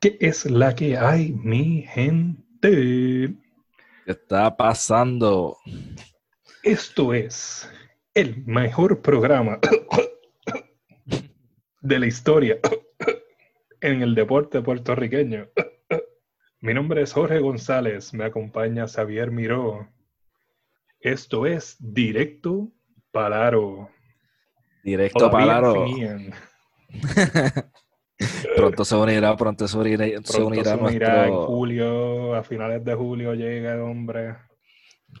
¿Qué es la que hay, mi gente? ¿Qué está pasando? Esto es el mejor programa de la historia en el deporte puertorriqueño. Mi nombre es Jorge González, me acompaña Xavier Miró. Esto es Directo Palaro. Directo Palaro. pronto se unirá, pronto se unirá, se unirá se unirá en julio, a finales de julio llega el hombre.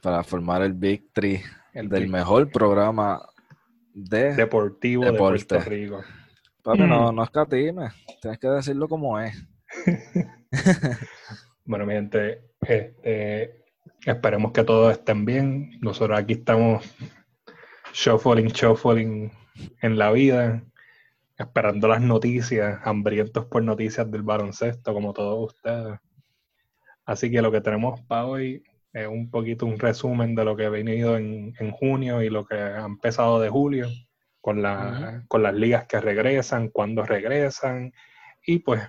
para formar el Victory El del mejor programa de... deportivo Deporte. de Puerto Rico. Papi, no, Mm. no escatimes, tienes que decirlo como es. Bueno, mi gente, este, esperemos que todos estén bien. Nosotros aquí estamos shuffling, shuffling en la vida, esperando las noticias, hambrientos por noticias del baloncesto, como todos ustedes. Así que lo que tenemos para hoy es un poquito un resumen de lo que ha venido en, en junio y lo que ha empezado de julio, con, la- con las ligas que regresan, cuándo regresan, y pues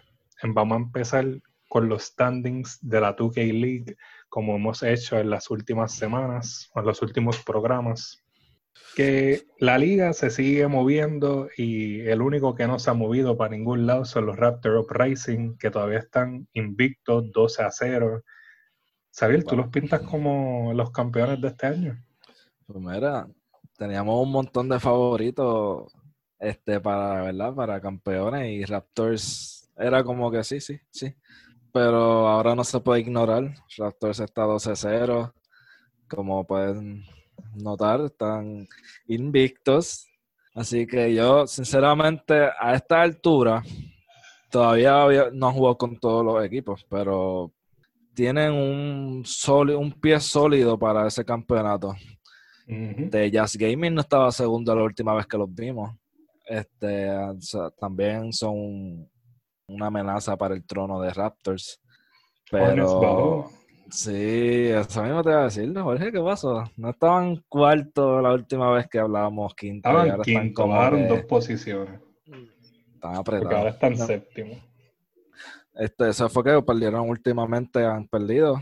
vamos a empezar con los standings de la 2K League, como hemos hecho en las últimas semanas, en los últimos programas. Que la liga se sigue moviendo y el único que no se ha movido para ningún lado son los Raptors Uprising, que todavía están invictos 12 a 0. Xavier, ¿tú Wow. los pintas como los campeones de este año? Pues mira, teníamos un montón de favoritos este, para, ¿verdad? para campeones y Raptors era como que sí, sí, sí. Pero ahora no se puede ignorar. Raptors está 12-0. Como pueden notar, están invictos. Así que yo, sinceramente, a esta altura, todavía había- no jugado con todos los equipos, pero tienen un, un pie sólido para ese campeonato. De Jazz Gaming no estaba segundo la última vez que los vimos. Este, o sea, también son una amenaza para el trono de Raptors. Pero. Sí, eso mismo te iba a decir, Jorge, ¿qué pasó? No estaban cuarto la última vez que hablábamos quinto y Estaban ahora están quinto, como bajaron que dos posiciones, están porque ahora apretados. están No, séptimo. Este, eso fue que perdieron últimamente, han perdido.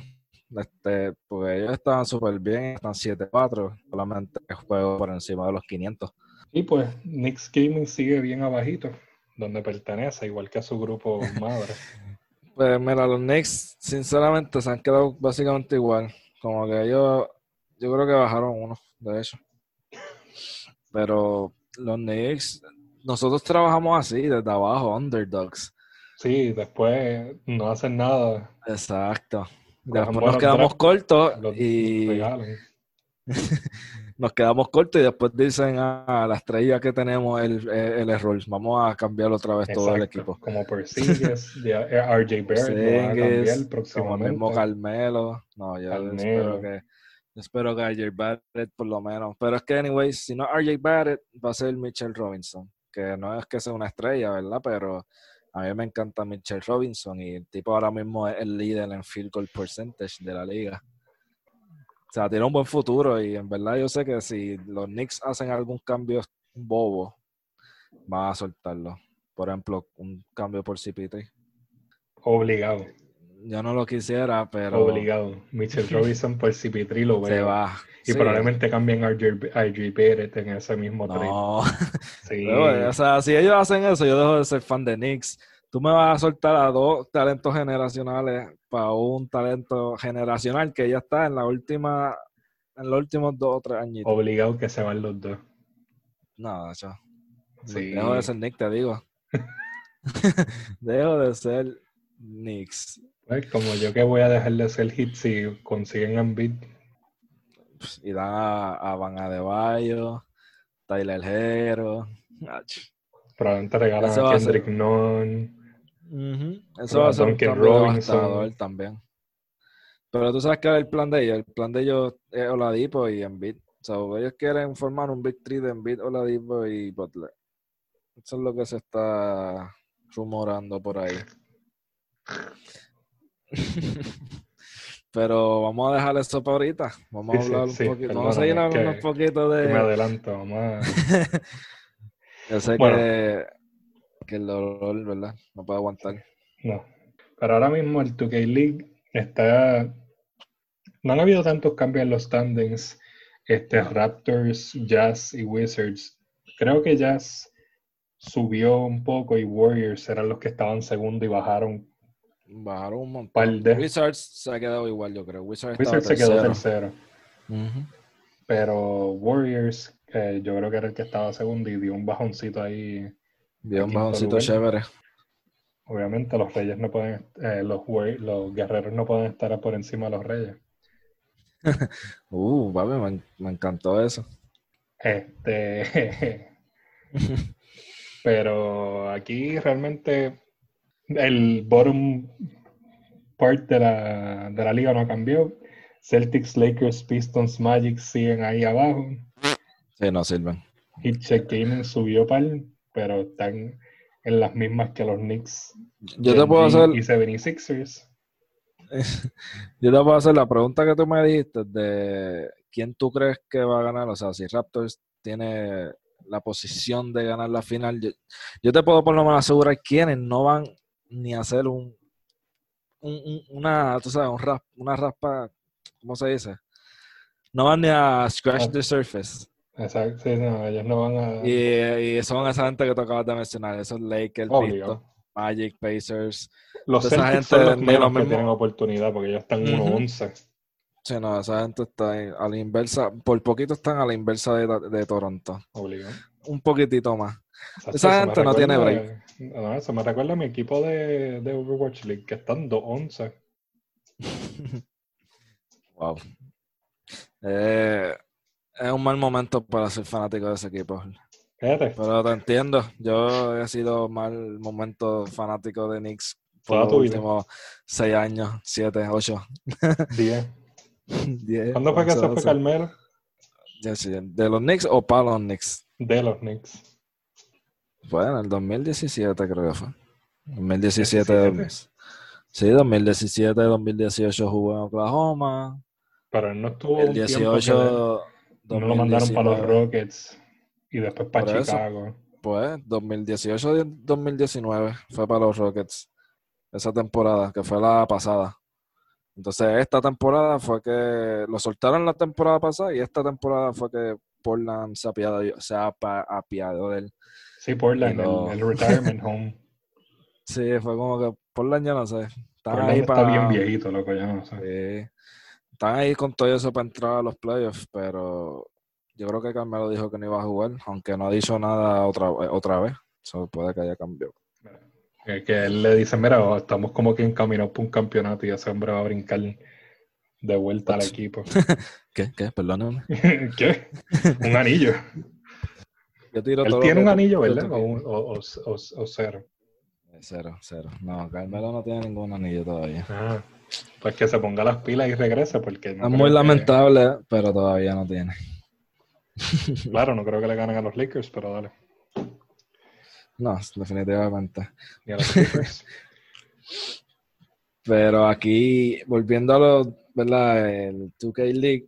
Este, porque ellos estaban súper bien, están 7-4, solamente juego por encima de los 500. Y pues Knicks Gaming sigue bien abajito, donde pertenece, igual que a su grupo madre. Pues mira, los Knicks, sinceramente, se han quedado básicamente igual. Como que ellos, yo creo que bajaron uno, de hecho. Pero los Knicks, nosotros trabajamos así, desde abajo, underdogs. Sí, después no hacen nada, Exacto. Después nos quedamos cortos los y. nos quedamos cortos y después dicen a la estrella que tenemos el, el error. Vamos a cambiar otra vez todo el equipo. Como ya- eh, RJ Barrett próximamente. mismo Carmelo. No, yo Carmelo. espero que espero que RJ Barrett por lo menos. Pero es que, anyways, si no RJ Barrett, va a ser Mitchell Robinson. Que no es que sea una estrella, ¿verdad? Pero a mí me encanta Mitchell Robinson y el tipo ahora mismo es el líder en field goal percentage de la liga. O sea, tiene un buen futuro y en verdad yo sé que si los Knicks hacen algún cambio bobo, van a soltarlo. Por ejemplo, un cambio por CP3. Obligado, Yo no lo quisiera, pero obligado. Mitchell Robinson por CP3 lo se veo. va. Y Sí. probablemente cambien a RJ Barrett en ese mismo trade. No. Sí. Pero, o sea, si ellos hacen eso, yo dejo de ser fan de Knicks. Tú me vas a soltar a dos talentos generacionales para un talento generacional que ya está en la última, en los últimos dos o tres añitos. Obligado que se van los dos. No, yo Sí. dejo de ser Knicks, te digo. dejo de ser Knicks. Pues, como yo que voy a dejar de ser hit si consiguen Embiid. Y dan a, a Van Adebayo, Tyler Hero. Probablemente regalan a Kendrick Nunn. Eso va a ser un cambio también. Pero tú sabes que el plan de ellos, el plan de ellos es Oladipo y Embiid. O sea, ellos quieren formar un Big Three de Embiid, Oladipo y Butler. Eso es lo que se está rumorando por ahí. Pero vamos a dejar eso para ahorita. Vamos Sí, a hablar sí, un poquito. Vamos a perdóname, hablando un poquito Que me de. adelanto, vamos a- Yo sé Bueno. que, que el dolor, ¿verdad? No puedo aguantar. No. Pero ahora mismo el 2K League está. No han habido tantos cambios en los standings. Este, Raptors, Jazz y Wizards. Creo que Jazz subió un poco y Warriors eran los que estaban segundo y bajaron. Bajaron un montón. Par de- Wizards se ha quedado igual, yo creo. Wizards, Wizards se quedó tercero. Ujú. Pero Warriors, que yo creo que era el que estaba segundo y dio un bajoncito ahí. Un Quinto bajoncito chévere. Obviamente los Reyes no pueden, eh, los, los guerreros no pueden estar por encima de los Reyes. Uh, papi, me, me encantó eso. Este, pero aquí realmente el bottom part de la, de la liga no cambió. Celtics, Lakers, Pistons, Magic siguen ahí abajo. Sí, no sirven. Hitcheck Gaming subió par, pero están en las mismas que los Knicks. Yo te puedo hacer, y 76ers. yo te puedo hacer la pregunta que tú me dijiste de quién tú crees que va a ganar. O sea, si Raptors tiene la posición de ganar la final, yo, yo te puedo por lo menos asegurar quiénes no van ni a hacer un, un- un- una, tú sabes, un rap, una raspa, ¿cómo se dice? No van ni a scratch Ah. the surface. Exacto, sí, no, ellos no van a. Y, y son esa gente que tú acabas de mencionar, esos Lakers. Pistons, Magic, Pacers. Los esa gente son los menos que tienen oportunidad porque ellos están Ujú. 1-11. Sí, no, esa gente está a la inversa, por poquito están a la inversa de, de Toronto. Obligado. Un poquitito más. Exacto, Esa gente no tiene recuerda- no, eso me recuerda a mi equipo de, de Overwatch League, que están 2-11. Wow. Eh, es un mal momento para ser fanático de ese equipo. Fíjate, Pero te entiendo. Yo he sido mal momento fanático de Knicks por los vida. últimos 6 años, 7, 8, 10. 10. ¿Cuándo fue que se fue sí, ¿De los Knicks o para los Knicks? De los Knicks. En el 2017 creo que fue. 2017. 17. Sí, 2017, 2018 jugó en Oklahoma. Pero él no estuvo El un tiempo que 18. no lo mandaron para los 2019. Rockets y después para Por eso. Chicago. Pues 2018 2019 fue para los Rockets. Esa temporada, que fue la pasada. Entonces, esta temporada fue que lo soltaron la temporada pasada y esta temporada fue que Portland se apiadó, se apiadó de él. Sí, Portland, lo- el, el retirement home. Sí, fue como que Portland ya no sé. Portland ahí está para. bien viejito, loco, ya no sé. Sí. Están ahí con todo eso para entrar a los playoffs, pero yo creo que Carmelo dijo que no iba a jugar, aunque no ha dicho nada otra, otra vez. Eso puede que haya cambiado. Que, que él le dice, mira, estamos como que encaminados por un campeonato y ese hombre va a brincar de vuelta al equipo. ¿Qué? ¿Qué? Perdóname. ¿Qué? Un anillo. Yo tiro Él todo tiene un anillo, ¿verdad? un- o, o, o- o cero. Cero, cero. No, Carmelo no tiene ningún anillo todavía. Ah, pues que se ponga las pilas y regrese, porque no es muy que- lamentable, pero todavía no tiene. claro, no creo que le ganen a los Lakers, pero dale. No, definitivamente. Ni a los. Pero aquí, volviendo a los, ¿verdad? El 2K League,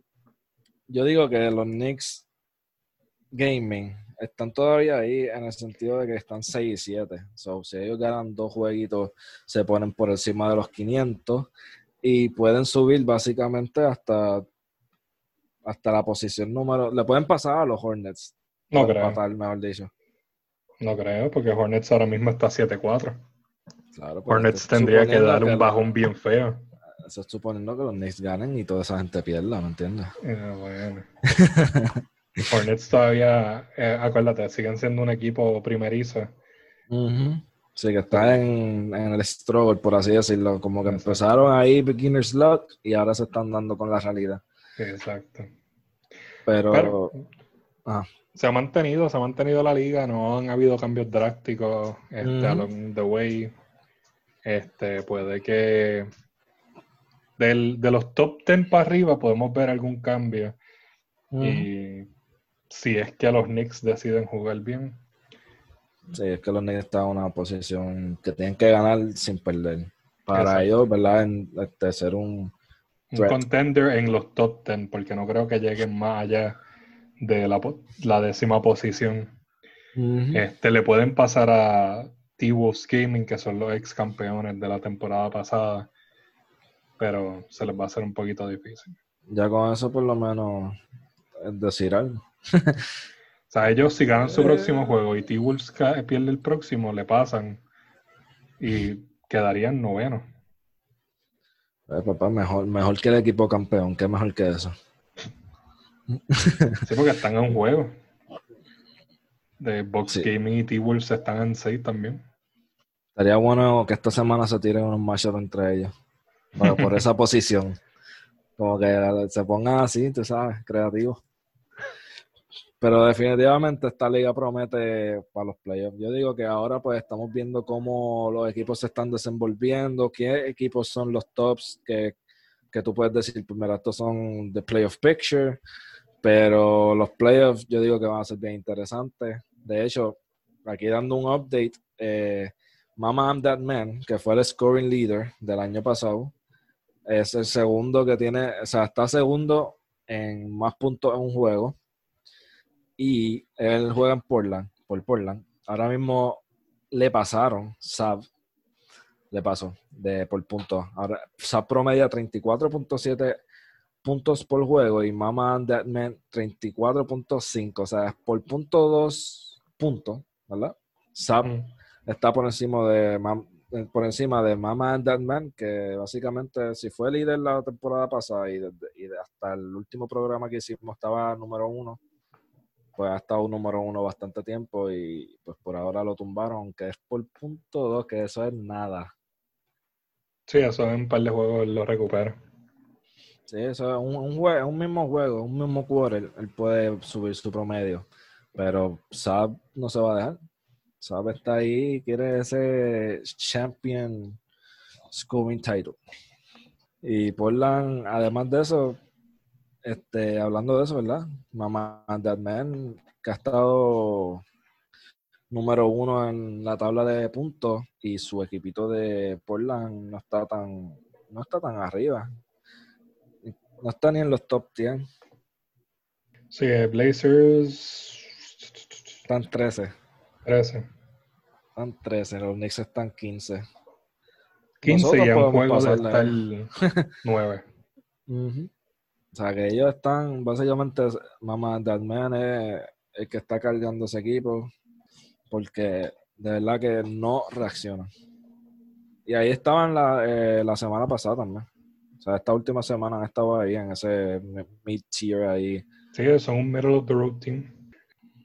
yo digo que los Knicks Gaming están todavía ahí en el sentido de que están 6 y 7. So, si ellos ganan dos jueguitos, se ponen por encima de los 500 y pueden subir básicamente hasta, hasta la posición número. Le pueden pasar a los Hornets. No creo, empatar, mejor dicho. no creo, porque Hornets ahora mismo está 7-4. Claro, pero Hornets tendría que dar un bajón bien feo. Eso es suponiendo que los Knicks ganen y toda esa gente pierda, ¿me entiendes? Eh, bueno. Hornets todavía, eh, acuérdate, siguen siendo un equipo primerizo. Sí, que está en, en el struggle, por así decirlo. Como que Exacto. empezaron ahí beginner's luck y ahora se están dando con la realidad. Exacto. Pero, Pero Ajá. se ha mantenido, se ha mantenido la liga, no han habido cambios drásticos este, along the way. Este, puede que del- de los top 10 para arriba podemos ver algún cambio. Y si es que los Knicks deciden jugar bien. sí, es que los Knicks están en una posición que tienen que ganar sin perder. Para Exacto. ellos, ¿verdad? En, este, ser un... Un contender en los top 10, porque no creo que lleguen más allá de la, la décima posición. Este, le pueden pasar a T-Wolves Gaming, que son los ex campeones de la temporada pasada, pero se les va a hacer un poquito difícil. Ya con eso por lo menos es decir algo. o sea, ellos si ganan su Eh. próximo juego y T-Wolves ca- pierde el próximo, le pasan y quedarían noveno. Eh, papá, mejor, mejor que el equipo campeón, ¿qué mejor que eso? Sí, porque están en un juego. De Box Sí. Gaming y T-Wolves están en 6 también. Estaría bueno que esta semana se tiren unos matchups entre ellos. Por, por esa posición. Como que se pongan así, tú sabes, creativos. Pero definitivamente esta liga promete para los playoffs. Yo digo que ahora pues estamos viendo cómo los equipos se están desenvolviendo, qué equipos son los tops que, que tú puedes decir, pues mira, estos son the playoff picture, pero los playoffs yo digo que van a ser bien interesantes. De hecho, aquí dando un update, eh, Mama I'm That Man, que fue el scoring leader del año pasado, es el segundo que tiene, o sea, está segundo en más puntos en un juego. Y él juega en Portland, por Portland. Ahora mismo le pasaron, Sav, le pasó de por puntos. Ahora Sav promedia 34.7 puntos por juego y Mama and That Man 34.5. O sea, es por punto dos puntos, ¿verdad? Mm. está por encima de eh, por encima de Mama and That Man, que básicamente si fue líder la temporada pasada y, desde- y de- hasta el último programa que hicimos estaba número uno, pues ha estado número uno bastante tiempo y pues por ahora lo tumbaron, aunque es por punto dos, que eso es nada. Sí, eso en un par de juegos lo recupera. Sí, eso es un, un, jue- un mismo juego, un mismo quarter, él puede subir su promedio, pero Saab no se va a dejar. Saab está ahí, quiere ese champion scoring title. Y Portland, además de eso, este, hablando de eso, ¿verdad? Mama That Man, que ha estado número uno en la tabla de puntos y su equipito de Portland no está tan, no está tan arriba. No está ni en los top 10, Sí, Blazers están 13. 13. Están 13, los Knicks están 15. 15 Nosotros y a un juego de estar 9. Ujú. O sea, que ellos están, básicamente, Mama That Man es el que está cargando ese equipo, porque de verdad que no reaccionan. Y ahí estaban la, eh, la semana pasada también. O sea, esta última semana han estado ahí en ese mid-tier ahí. Sí, son un middle of the road team.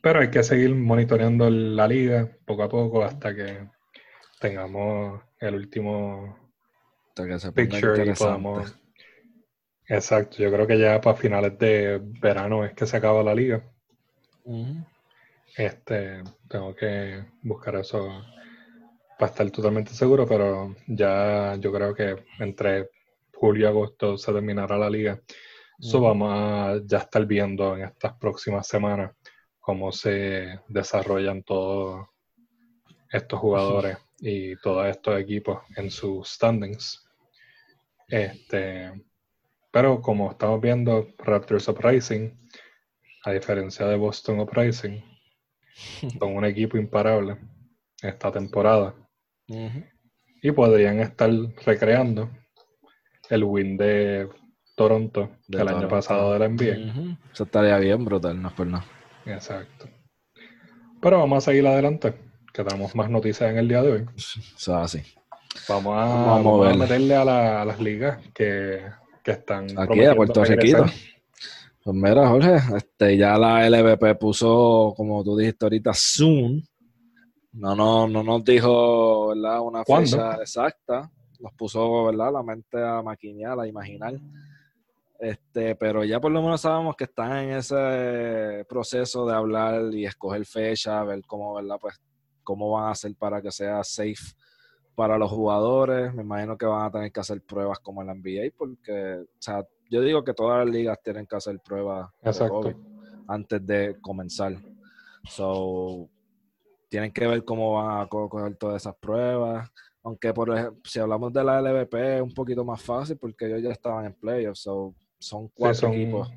Pero hay que seguir monitoreando la liga poco a poco hasta que tengamos el último hasta que se picture y podamos. Exacto, yo creo que ya para finales de verano es que se acaba la liga. Este, tengo que buscar eso para estar totalmente seguro, pero ya yo creo que entre julio y agosto se terminará la liga. Eso vamos a ya estar viendo en estas próximas semanas cómo se desarrollan todos estos jugadores y todos estos equipos en sus standings. Este, pero como estamos viendo, Raptors Uprising, a diferencia de Boston Uprising, son un equipo imparable esta temporada y podrían estar recreando el win de Toronto De el año Toronto. pasado de la NBA. Ujú. Eso estaría bien brutal, no es por nada. Exacto. Pero vamos a seguir adelante, que tenemos más noticias en el día de hoy. O sea, así. Vamos a, Vamos a vamos a moverle. meterle a, la- a las ligas que, que están Aquí a prometiendo Puerto. Riquito. Pues mira, Jorge, este, ya la LVP puso, como tú dijiste ahorita, soon. No, no, no nos dijo ¿verdad? una ¿Cuándo? fecha exacta. Nos puso ¿verdad? la mente a maquinear, a imaginar. Este, pero ya por lo menos sabemos que están en ese proceso de hablar y escoger fecha, ver cómo, ¿verdad? Pues, cómo van a hacer para que sea safe para los jugadores. Me imagino que van a tener que hacer pruebas como en la NBA, porque, o sea, yo digo que todas las ligas tienen que hacer pruebas de Exacto. COVID antes de comenzar. So, tienen que ver cómo van a co- coger todas esas pruebas. Aunque, por ejemplo, si hablamos de la LVP, es un poquito más fácil porque ellos ya estaban en playoffs. So, son cuatro son equipos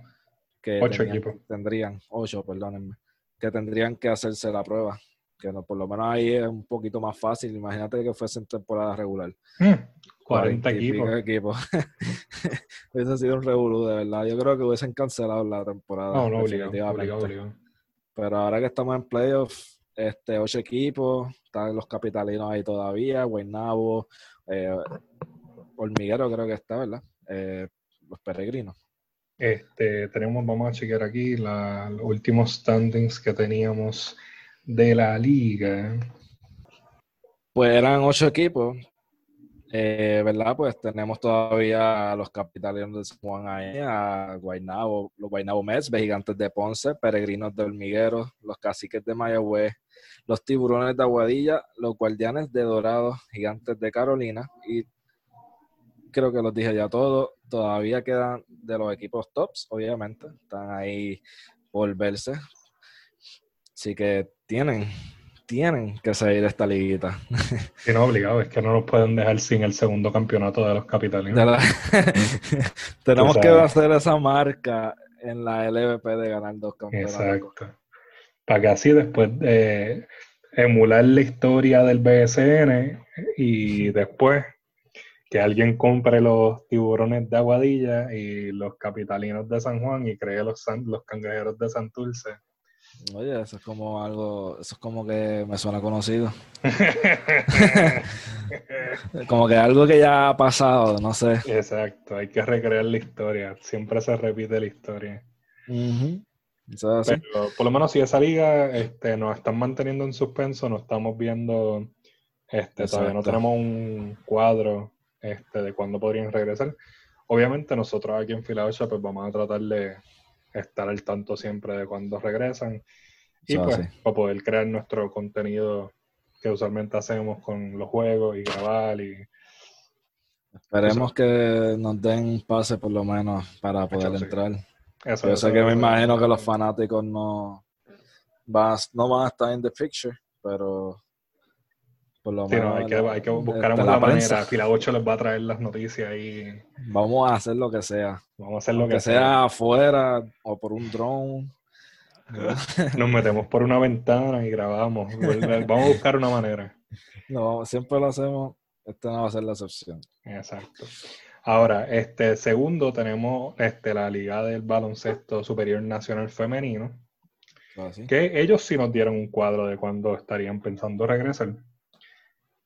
que ocho tenían- equipos. tendrían, ocho, perdónenme, que tendrían que hacerse la prueba. Que no, por lo menos ahí es un poquito más fácil. Imagínate que fuese en temporada regular. 40 equipos. equipos. hubiese sido un revolú, de verdad. Yo creo que hubiesen cancelado la temporada. No, no, obligado, Pero ahora que estamos en playoffs, este, ocho equipos, están los capitalinos ahí todavía, Guaynabo, eh, Hormiguero creo que está, ¿verdad? Eh, los peregrinos. Este, tenemos, vamos a chequear aquí los últimos standings que teníamos de la liga. Pues eran ocho equipos, eh, ¿verdad? Pues tenemos todavía a los capitalinos de San Juan ahí, a Guaynabo, los Guaynabo Mets, Gigantes de Ponce, Peregrinos de Hormiguero, los Caciques de Mayagüez, los Tiburones de Aguadilla, los Guardianes de Dorado, Gigantes de Carolina y creo que los dije ya todos. Todavía quedan de los equipos tops, obviamente. Están ahí por verse. Así que tienen, tienen que seguir esta liguita. Y no obligado, es que no nos pueden dejar sin el segundo campeonato de los capitalinos. Tenemos que hacer esa marca en la LVP de ganar dos campeonatos. Exacto. Para que así después de emular la historia del BSN y después que alguien compre los tiburones de Aguadilla y los capitalinos de San Juan y cree los, los cangrejeros de Santurce. Oye, eso es como algo, eso es como que me suena conocido. como que algo que ya ha pasado, no sé. Exacto, hay que recrear la historia, siempre se repite la historia. Pero por lo menos si esa liga este, nos están manteniendo en suspenso, no estamos viendo, este, todavía no tenemos un cuadro este, de cuándo podrían regresar. Obviamente nosotros aquí en Filadelfia pues vamos a tratar de estar al tanto siempre de cuándo regresan. Y pues para poder crear nuestro contenido que usualmente hacemos con los juegos y grabar y esperemos que nos den pase por lo menos para poder entrar. Yo sé que me imagino que los fanáticos no van, no van a estar en the picture, pero hay, que, hay que buscar una manera. Fila 8 les va a traer las noticias y. Vamos a hacer lo que sea. Vamos a hacer lo que, sea, afuera o por un drone. Nos metemos por una ventana y grabamos. Vamos a buscar una manera. No, siempre lo hacemos. Esta no va a ser la excepción. Exacto. Ahora, este segundo tenemos este, la Liga del Baloncesto Superior Nacional Femenino. Ah, que ellos sí nos dieron un cuadro de cuándo estarían pensando regresar.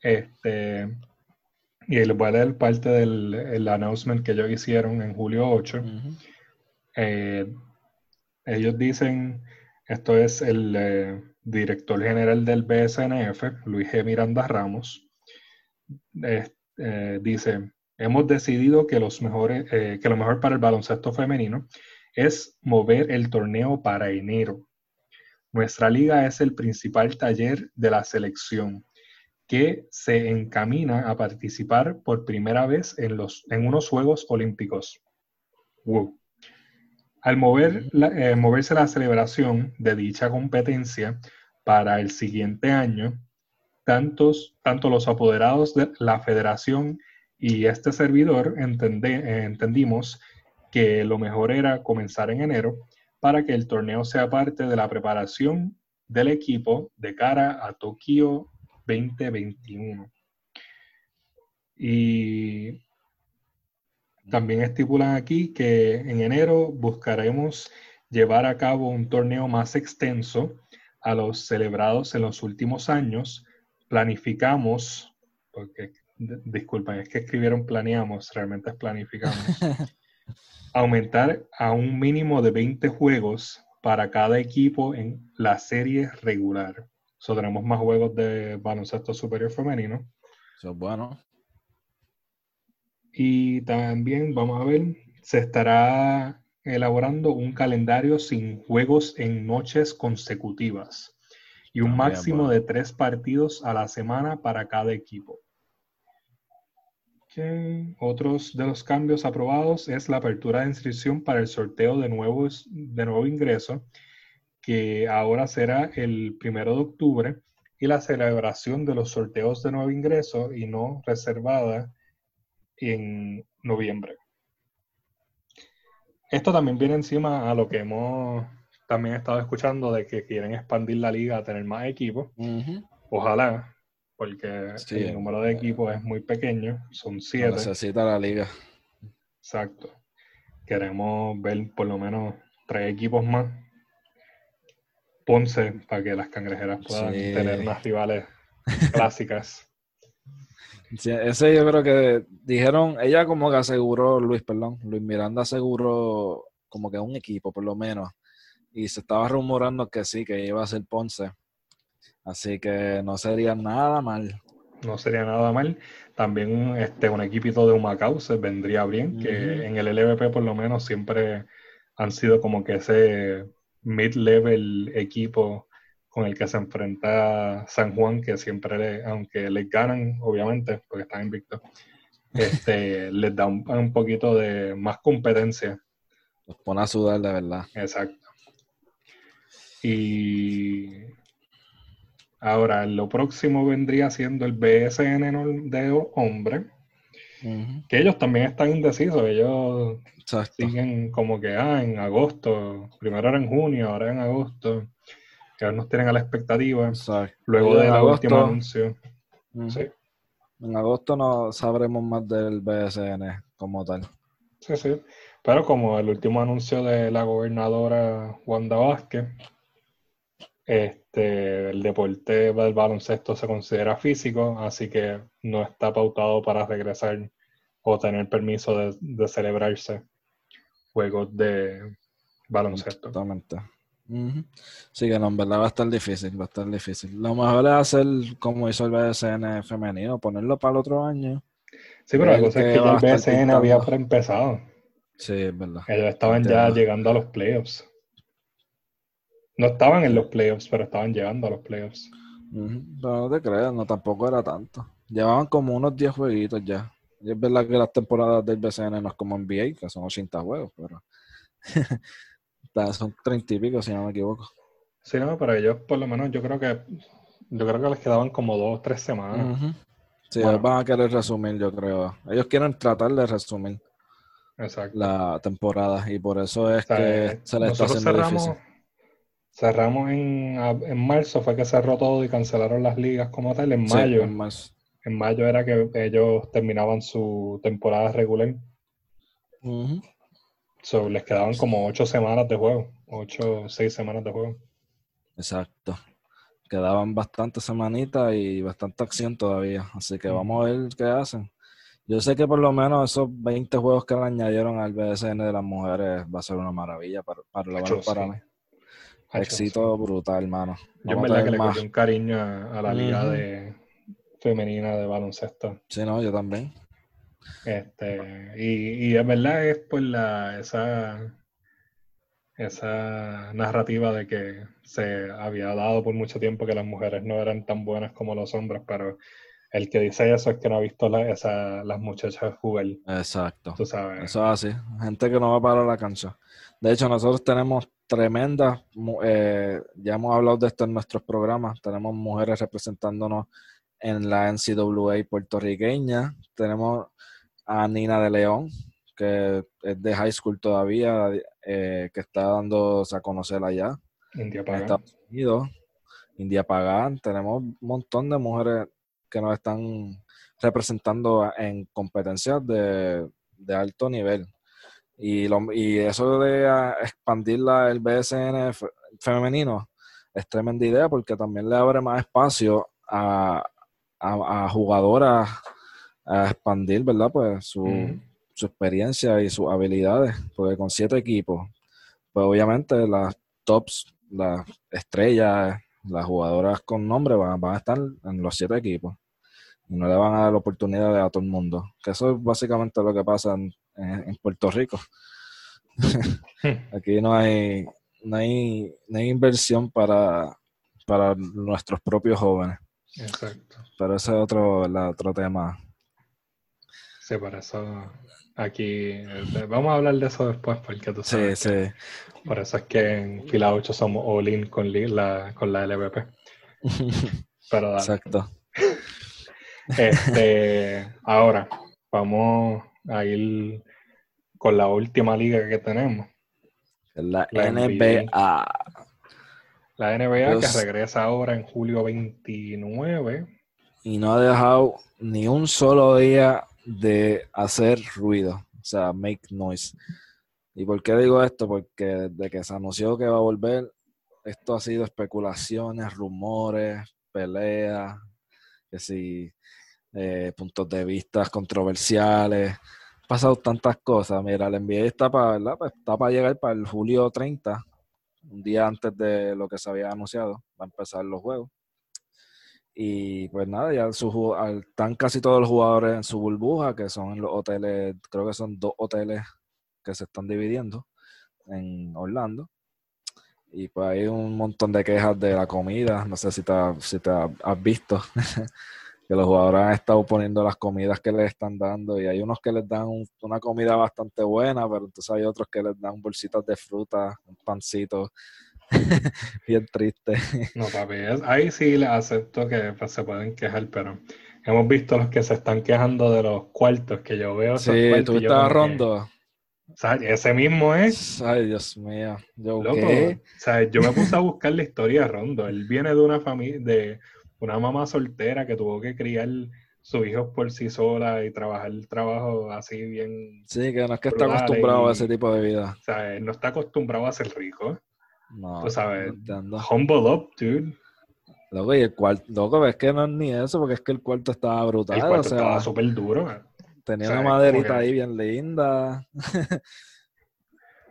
Este, y les voy a leer parte del announcement que ellos hicieron en julio 8. Eh, ellos dicen, esto es el eh, director general del BSNF, Luis G. Miranda Ramos, eh, dice, hemos decidido que, los mejores, que lo mejor para el baloncesto femenino es mover el torneo para enero. Nuestra liga es el principal taller de la selección que se encamina a participar por primera vez en, los, en unos Juegos Olímpicos. Al mover eh, moverse la celebración de dicha competencia para el siguiente año, tantos, tanto los apoderados de la federación y este servidor entendimos que lo mejor era comenzar en enero para que el torneo sea parte de la preparación del equipo de cara a Tokio 2021. Y también estipulan aquí que en enero buscaremos llevar a cabo un torneo más extenso a los celebrados en los últimos años. Planificamos, porque disculpen, es que escribieron planeamos, realmente es planificamos, aumentar a un mínimo de 20 juegos para cada equipo en la serie regular. So, tenemos más juegos de baloncesto superior femenino. Eso es bueno. Y también vamos a ver, se estará elaborando un calendario sin juegos en noches consecutivas y un máximo de tres partidos a la semana para cada equipo. Otros de los cambios aprobados es la apertura de inscripción para el sorteo de, nuevos, de nuevo ingreso que ahora será el primero de octubre, y la celebración de los sorteos de nuevo ingreso y no reservada en noviembre. Esto también viene encima a lo que hemos también estado escuchando de que quieren expandir la liga a tener más equipos. Ojalá, porque el número de equipos es muy pequeño, son siete. necesita la liga. Exacto. Queremos ver por lo menos tres equipos más. Ponce, para que las cangrejeras puedan tener unas rivales clásicas. ese yo creo que dijeron, ella como que aseguró, Luis, perdón, Luis Miranda aseguró como que un equipo por lo menos. Y se estaba rumorando que sí, que iba a ser Ponce. Así que no sería nada mal. No sería nada mal. También este, un equipito de Humacao se vendría bien, que en el LVP por lo menos siempre han sido como que ese mid-level equipo con el que se enfrenta San Juan, que siempre, aunque les ganan, obviamente, porque están invictos, este, les da un, poquito de más competencia. Los pone a sudar de verdad. Exacto. Y ahora, lo próximo vendría siendo el BSN de hombre, que ellos también están indecisos, ellos siguen como que, ah, en agosto, primero era en junio, ahora en agosto, que ahora nos tienen a la expectativa, luego de la última anuncio. En agosto no sabremos más del BSN como tal. Sí, sí. Pero como el último anuncio de la gobernadora Wanda Vázquez, este, el deporte del baloncesto se considera físico, así que no está pautado para regresar o tener permiso de, celebrarse juegos de baloncesto. Totalmente. Sí, que no, en verdad va a estar difícil, va a estar difícil. Lo mejor es hacer como hizo el BSN femenino, ponerlo para el otro año. Sí, pero la cosa es que ya el BSN había empezado. Sí, es verdad. Ellos estaban ya llegando a los playoffs. No estaban en los playoffs, pero estaban llegando a los playoffs. no te creas, no tampoco era tanto. Llevaban como unos 10 jueguitos ya. Y es verdad que las temporadas del BCN no es como NBA, que son 80 juegos, pero son 30 y pico, si no me equivoco. Sí, no, pero ellos por lo menos yo creo que yo creo que les quedaban como dos o tres semanas. Sí, van a querer resumir, yo creo. Ellos quieren tratar de resumir la temporada y por eso es que se les está haciendo difícil Cerramos en, en, marzo, fue que cerró todo y cancelaron las ligas como tal. En mayo. en, mayo era que ellos terminaban su temporada regular. les quedaban como ocho semanas de juego. Ocho, seis semanas de juego. Exacto. Quedaban bastantes semanitas y bastante acción todavía. Así que vamos a ver qué hacen. Yo sé que por lo menos esos 20 juegos que le añadieron al BSN de las mujeres va a ser una maravilla para, para, para mí. Éxito brutal, hermano. Yo en verdad que le cogí un cariño a, la liga de femenina de baloncesto. Sí, no, yo también. Este, y, y en verdad es por la esa esa narrativa de que se había dado por mucho tiempo que las mujeres no eran tan buenas como los hombres, pero el que dice eso es que no ha visto esa, las muchachas jugar. Exacto. Tú sabes. Eso es así. Gente que no va para la cancha. De hecho, nosotros tenemos tremendas, eh, ya hemos hablado de esto en nuestros programas, tenemos mujeres representándonos en la NCAA puertorriqueña, tenemos a Nina de León, que es de high school todavía, eh, que está dándose a conocer allá. India Pagán. Estados Unidos. India Pagán. Tenemos un montón de mujeres que nos están representando en competencias de, de alto nivel. Y, lo, y eso de ah, expandir la, el BSN femenino es tremenda idea porque también le abre más espacio a, a, jugadoras a expandir, ¿verdad? Pues su, su, experiencia y sus habilidades. Porque con siete equipos, pues obviamente las tops, las estrellas, las jugadoras con nombre van, van a estar en los siete equipos. Y no le van a dar la oportunidad a todo el mundo. Que eso es básicamente lo que pasa en, en, Puerto Rico. Aquí no hay, no hay, no hay inversión para, para nuestros propios jóvenes. Exacto. Pero ese es otro, otro tema. Sí, por eso aquí eh, vamos a hablar de eso después porque tú sabes sí, sí. por eso es que en fila 8 somos all in con la, con la LVP. Pero Exacto. Este, ahora, vamos a ir con la última liga que tenemos. La, La NBA. La NBA que regresa ahora en julio 29. Y no ha dejado ni un solo día de hacer ruido. O sea, make noise. ¿Y por qué digo esto? Porque desde que se anunció que va a volver, esto ha sido especulaciones, rumores, peleas, que si eh, puntos de vista controversiales. Han pasado tantas cosas. Mira, el NBA está para, ¿verdad? Pues está llegar para el julio 30, un día antes de lo que se había anunciado. Va a empezar los juegos. Y pues nada, ya están casi todos los jugadores en su burbuja, que son en los hoteles, creo que son dos hoteles que se están dividiendo en Orlando. Y pues hay un montón de quejas de la comida. No sé si te, has visto que los jugadores han estado poniendo las comidas que les están dando. Y hay unos que les dan un- una comida bastante buena, pero entonces hay otros que les dan bolsitas de fruta, un pancito. Bien triste. No, papi, es- ahí sí les acepto que pues, se pueden quejar, pero hemos visto los que se están quejando de los cuartos que yo veo. esos Sí, tú estabas que, rondo. o sea, ese mismo es. Ay, Dios mío. Yo, Loco, ¿qué? o sea, yo me puse a buscar la historia de Rondo. Él viene de una familia, de una mamá soltera que tuvo que criar sus hijos por sí sola y trabajar el trabajo así bien. Sí, que no es que está acostumbrado a ese tipo de vida. O sea, él no está acostumbrado a ser rico. No, Tú sabes, no. Humble up, dude. Loco, y el cuarto, loco, es que no es ni eso, porque es que el cuarto estaba brutal. El cuarto o sea, estaba súper duro. tenía o sea, una maderita ahí bien linda.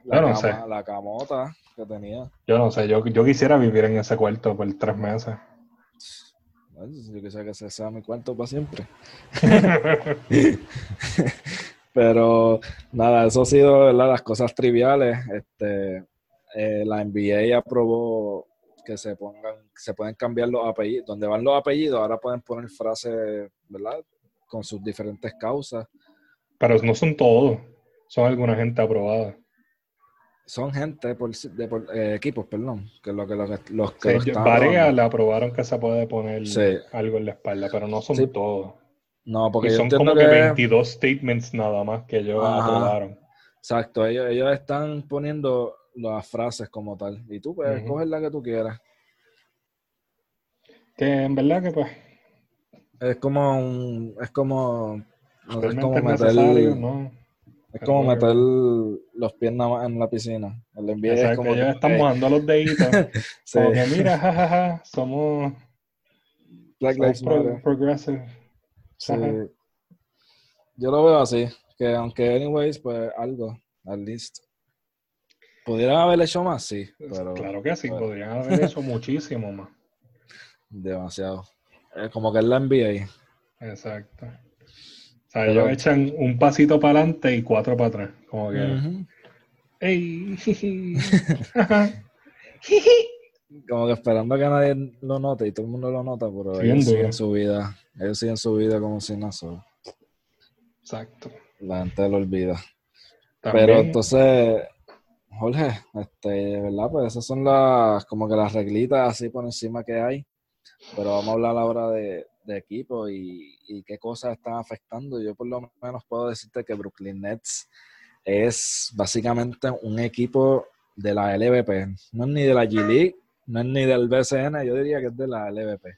la, Yo no cama- sé. la camota que tenía. Yo no sé, yo, yo quisiera vivir en ese cuarto por tres meses. Yo quisiera que ese sea mi cuarto para siempre. Pero nada, eso ha sido ¿verdad? las cosas triviales. Este, eh, la NBA aprobó que se pongan, se pueden cambiar los apellidos. Donde van los apellidos, ahora pueden poner frases, ¿verdad? Con sus diferentes causas. Pero no son todos, son alguna gente aprobada. Son gente por, de por- eh, equipos, perdón, que lo que los, los que Sí, lo le aprobaron que se puede poner Sí. algo en la espalda, pero no son Sí, todos. No, porque Y son como que que 22 statements nada más que ellos Ajá. aprobaron. Exacto, ellos, ellos están poniendo las frases como tal. Y tú puedes Ujú. coger la que tú quieras. Que en verdad que pues Es como un, es como, no es como meter, ¿no? Es como meter los pies nada más en la piscina. El NBA es como ellos que, están mojando los deditos. sí, Como que mira, jajaja, somos, Black somos Lives pro- Matter. progressive. Sí. Yo lo veo así, que aunque anyways, pues algo, at least. ¿Pudieran haber hecho más? Sí, pero Claro que sí, bueno. podrían haber hecho muchísimo más. demasiado. Es como que es la NBA. Exacto. O sea, ellos echan un pasito para adelante y cuatro para atrás. Como que. ¡Ey! Como que esperando que nadie lo note y todo el mundo lo nota, pero ellos siguen su vida. Ellos siguen su vida como si no so- Exacto. La gente lo olvida. También, Pero entonces, Jorge, este, ¿verdad? Pues esas son las, como que las reglitas así por encima que hay. Pero vamos a hablar ahora de, de equipo y, y qué cosas están afectando. Yo por lo menos puedo decirte que Brooklyn Nets es básicamente un equipo de la LVP. No es ni de la G League, no es ni del BCN, yo diría que es de la LVP.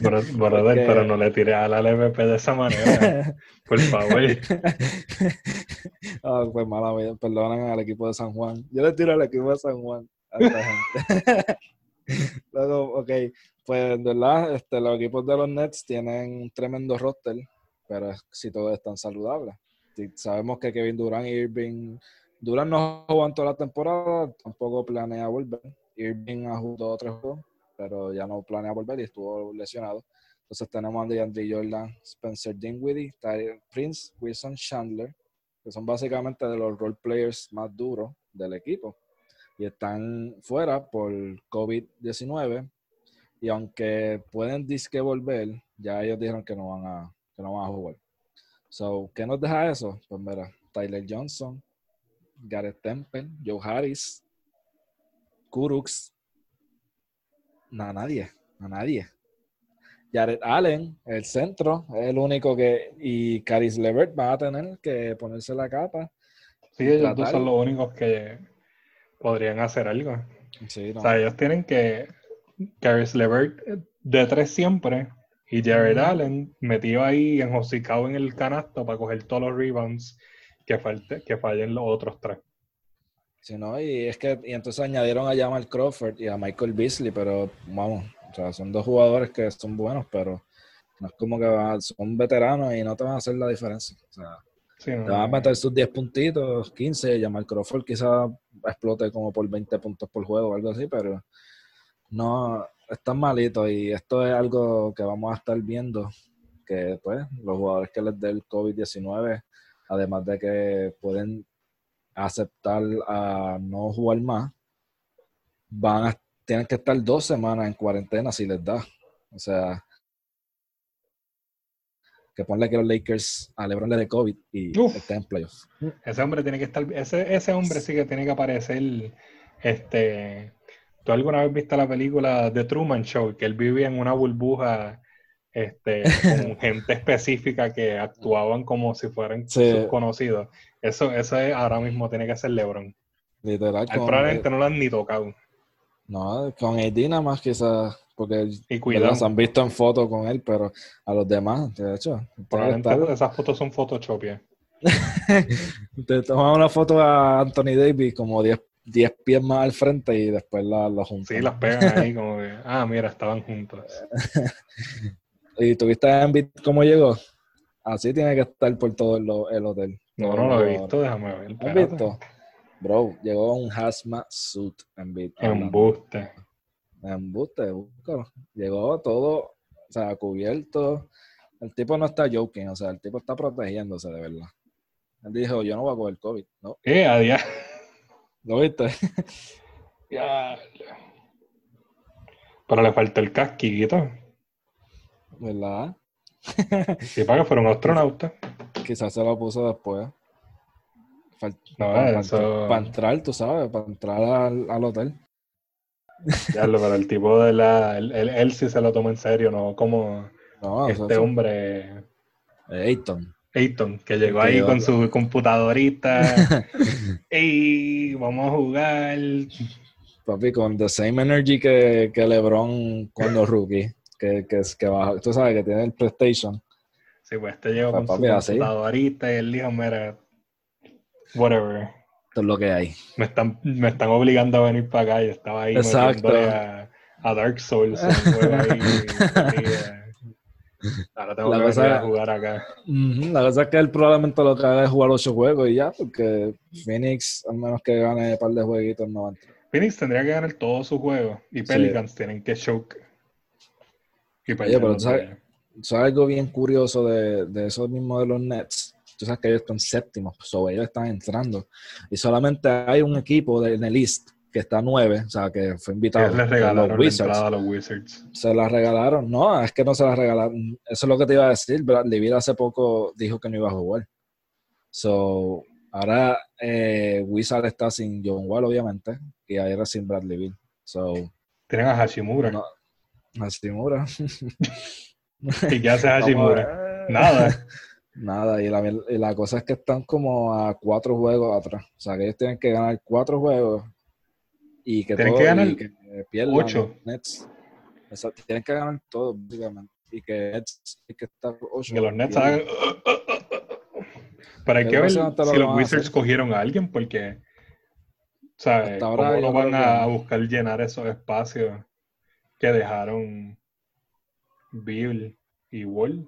bro- brother, porque- pero no le tiré a la LVP de esa manera. Por favor. Ah, pues mala vida, perdonen al equipo de San Juan. Yo le tiro al equipo de San Juan a esta gente. Luego, ok, pues en verdad, este, los equipos de los Nets tienen un tremendo roster, pero si todos están saludables. Si sabemos que Kevin Durant y Irving, Durant no juegan toda la temporada, tampoco planea volver. Irving ha jugado tres juegos, pero ya no planea volver y estuvo lesionado. Entonces tenemos a DeAndre Jordan, Spencer Dinwiddie, Tyler Prince, Wilson Chandler, que son básicamente de los role players más duros del equipo. Y están fuera por COVID-19. Y aunque pueden disque volver, ya ellos dijeron que no van a, que no van a jugar. So, ¿qué nos deja eso? Pues mira, Tyler Johnson, Gareth Temple, Joe Harris, Kuruks, a nadie, a nadie. Jared Allen, el centro, es el único que. Y Caris Levert va a tener que ponerse la capa. Sí, ellos dos son los únicos que podrían hacer algo. Sí, no. O sea, ellos tienen que. Caris Levert de tres siempre. Y Jared. Allen metido ahí enjocicado en el canasto para coger todos los rebounds que, falte, que fallen los otros tres. Sí, no, y es que y entonces añadieron a Jamal Crawford y a Michael Beasley, pero vamos, o sea, son dos jugadores que son buenos, pero no es como que van- son veteranos y no te van a hacer la diferencia. O sea, Sí, no, te van a meter sus 10 puntitos, 15, Jamal Crawford quizás explote como por 20 puntos por juego o algo así, pero no, están malitos y esto es algo que vamos a estar viendo, que pues los jugadores que les dé el COVID-19, además de que pueden aceptar a no jugar más, van a tienen que estar dos semanas en cuarentena si les da. O sea, que ponle que los Lakers a LeBron le dé COVID y Uf. estén en playoffs. Ese hombre tiene que estar. Ese, ese hombre sí que tiene que aparecer. Este. ¿Tú alguna vez viste la película The Truman Show? Que él vivía en una burbuja este, con gente específica que actuaban como si fueran Sí. sus conocidos. Eso, eso es- ahora mismo tiene que ser LeBron. Literal, Él probablemente no lo han ni tocado. no, con nada más quizás, porque Y los han visto en fotos con él, pero a los demás, de hecho, Probablemente esas fotos son Photoshop. ya. te toman una foto a Anthony Davis como 10 10 pies más al frente y después la, la juntan. Sí, las pegan ahí como que. Ah, mira, estaban juntos. ¿Y tuviste a Embiid cómo llegó? Así tiene que estar por todo el, el hotel. No, no lo he visto, déjame ver. ¿Has visto? Bro, llegó un hazmat suit Embiid. Embuste. Embuste, búscalo. Llegó todo, o sea, cubierto. El tipo no está joking, o sea, el tipo está protegiéndose de verdad. Él dijo, yo no voy a coger COVID. ¿No? Eh, adiós. ¿Lo viste? Ya. Pero le falta el casquito. ¿Verdad? Sí, para que fueron astronautas. Quizás se lo puso después. Fal- No, para, eso- para entrar, tú sabes, para entrar al, al hotel. Ya lo, pero el tipo de la. Él, él- él sí se lo toma en serio, no como No, o sea, este hombre, Ayton. Ayton, que llegó ahí con su computadorita. ¡Ey! Vamos a jugar. Papi, con the same energy que, que LeBron cuando rookie. Que, que, es- que baja- tú sabes que tiene el PlayStation. Sí, pues este llegó con Papi, su así. computadorita y él dijo, mira, whatever. Esto es lo que hay. Me están, me están obligando a venir para acá y estaba ahí Exacto. a, a Dark Souls. ahí, y, eh, ahora tengo La que cosa- venir a jugar acá. La cosa es que él probablemente lo que haga es jugar ocho juegos y ya, porque Phoenix, al menos que gane un par de jueguitos, no va a entrar. Phoenix tendría que ganar todos sus juegos y Pelicans tienen que choke. Y perder pero sabes- ¿Sabes algo bien curioso de, de eso mismo de los Nets? Tú sabes que ellos están séptimos, so ellos están entrando. Y solamente hay un equipo de, en el East que está nueve, o sea, que fue invitado. Les regalaron los la Wizards. entrada a los Wizards. Se la regalaron. No, es que no se la regalaron. Eso es lo que te iba a decir. Bradley Beal hace poco dijo que no iba a jugar. So, ahora eh, Wizard está sin John Wall, obviamente, y ahora sin Bradley Beal. So, Tienen a Hashimura. no, Hashimura. ¿Y qué hace a Hashimura? Nada. Nada, y la, y la cosa es que están como a cuatro juegos atrás. O sea, que ellos tienen que ganar cuatro juegos y que, Tienen todo- que ganar y que pierdan ocho. Nets. Exacto, tienen que ganar todo, básicamente. Y que Nets hay que estar ocho. Que los Nets hagan. Pero hay Que ver si los Wizards cogieron a alguien, porque. Hasta ahora ¿Cómo no van a buscar llenar esos espacios que dejaron Bill y Wall?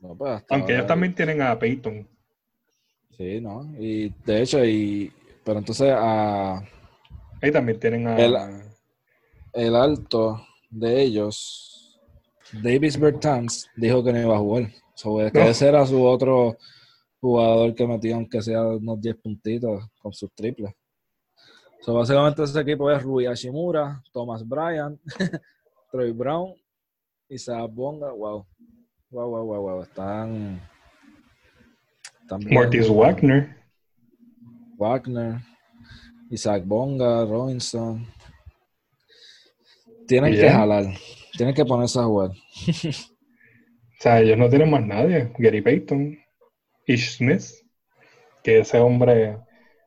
No, pues, hasta Aunque ellos también tienen a Peyton. Sí, ¿no? Y de hecho, y pero entonces a Ahí también tienen a. El- el alto de ellos, Davis Bertans, dijo que no iba a jugar. Que No. ese era su otro jugador que metió aunque sea unos 10 puntitos con sus triples. So, básicamente ese equipo es Rui Hashimura, Thomas Bryant, Troy Brown, Isaac Bonga. Wow. Wow, wow, wow, wow. Están. están bien. Mortis Wagner. Wagner, Isaac Bonga, Robinson. Tienen que jalar, tienen que ponerse a jugar. O sea, ellos no tienen más nadie. Gary Payton. Ish Smith. Que ese hombre.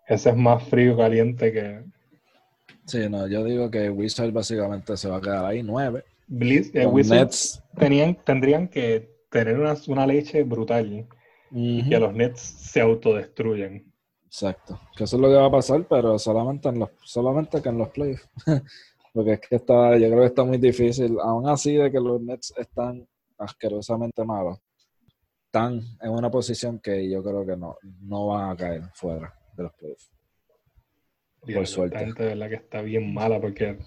Ese es más frío y caliente que. Sí, no, yo digo que Wizard básicamente se va a quedar ahí nueve. Blizz, eh, Wizards tenían, tendrían que tener una, una leche brutal y que los Nets se autodestruyan. exacto. Que eso es lo que va a pasar, pero solamente en los, solamente que en los playoffs. Porque es que está, yo creo que está muy difícil. Aún así de que los Nets están asquerosamente malos, están en una posición que yo creo que no, no van a caer fuera de los playoffs. Dios, suerte. Esta gente de verdad que está bien mala porque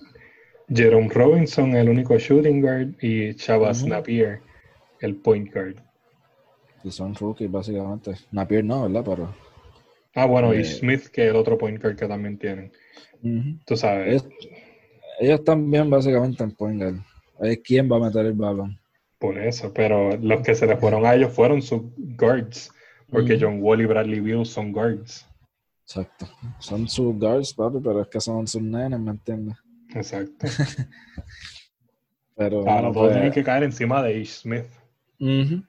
Jerome Robinson, el único shooting guard, y Chavas Ujú. Napier, el point guard. Y son rookies, básicamente. Napier no, ¿verdad? Pero. Ah, bueno, y Eh. Smith, que es el otro point guard que también tienen. Tú sabes, ellos, bien, básicamente, en point guard. Es quién va a meter el balón. por eso, pero los que se le fueron a ellos fueron sus guards, porque. John Wall y Bradley Beal son guards. Exacto. Son sus guards, papi, pero es que son sus nenes, ¿me entiendes? Exacto. Pero. Claro, bueno, todos pues, tienen que caer encima de Ish Smith. Ujú.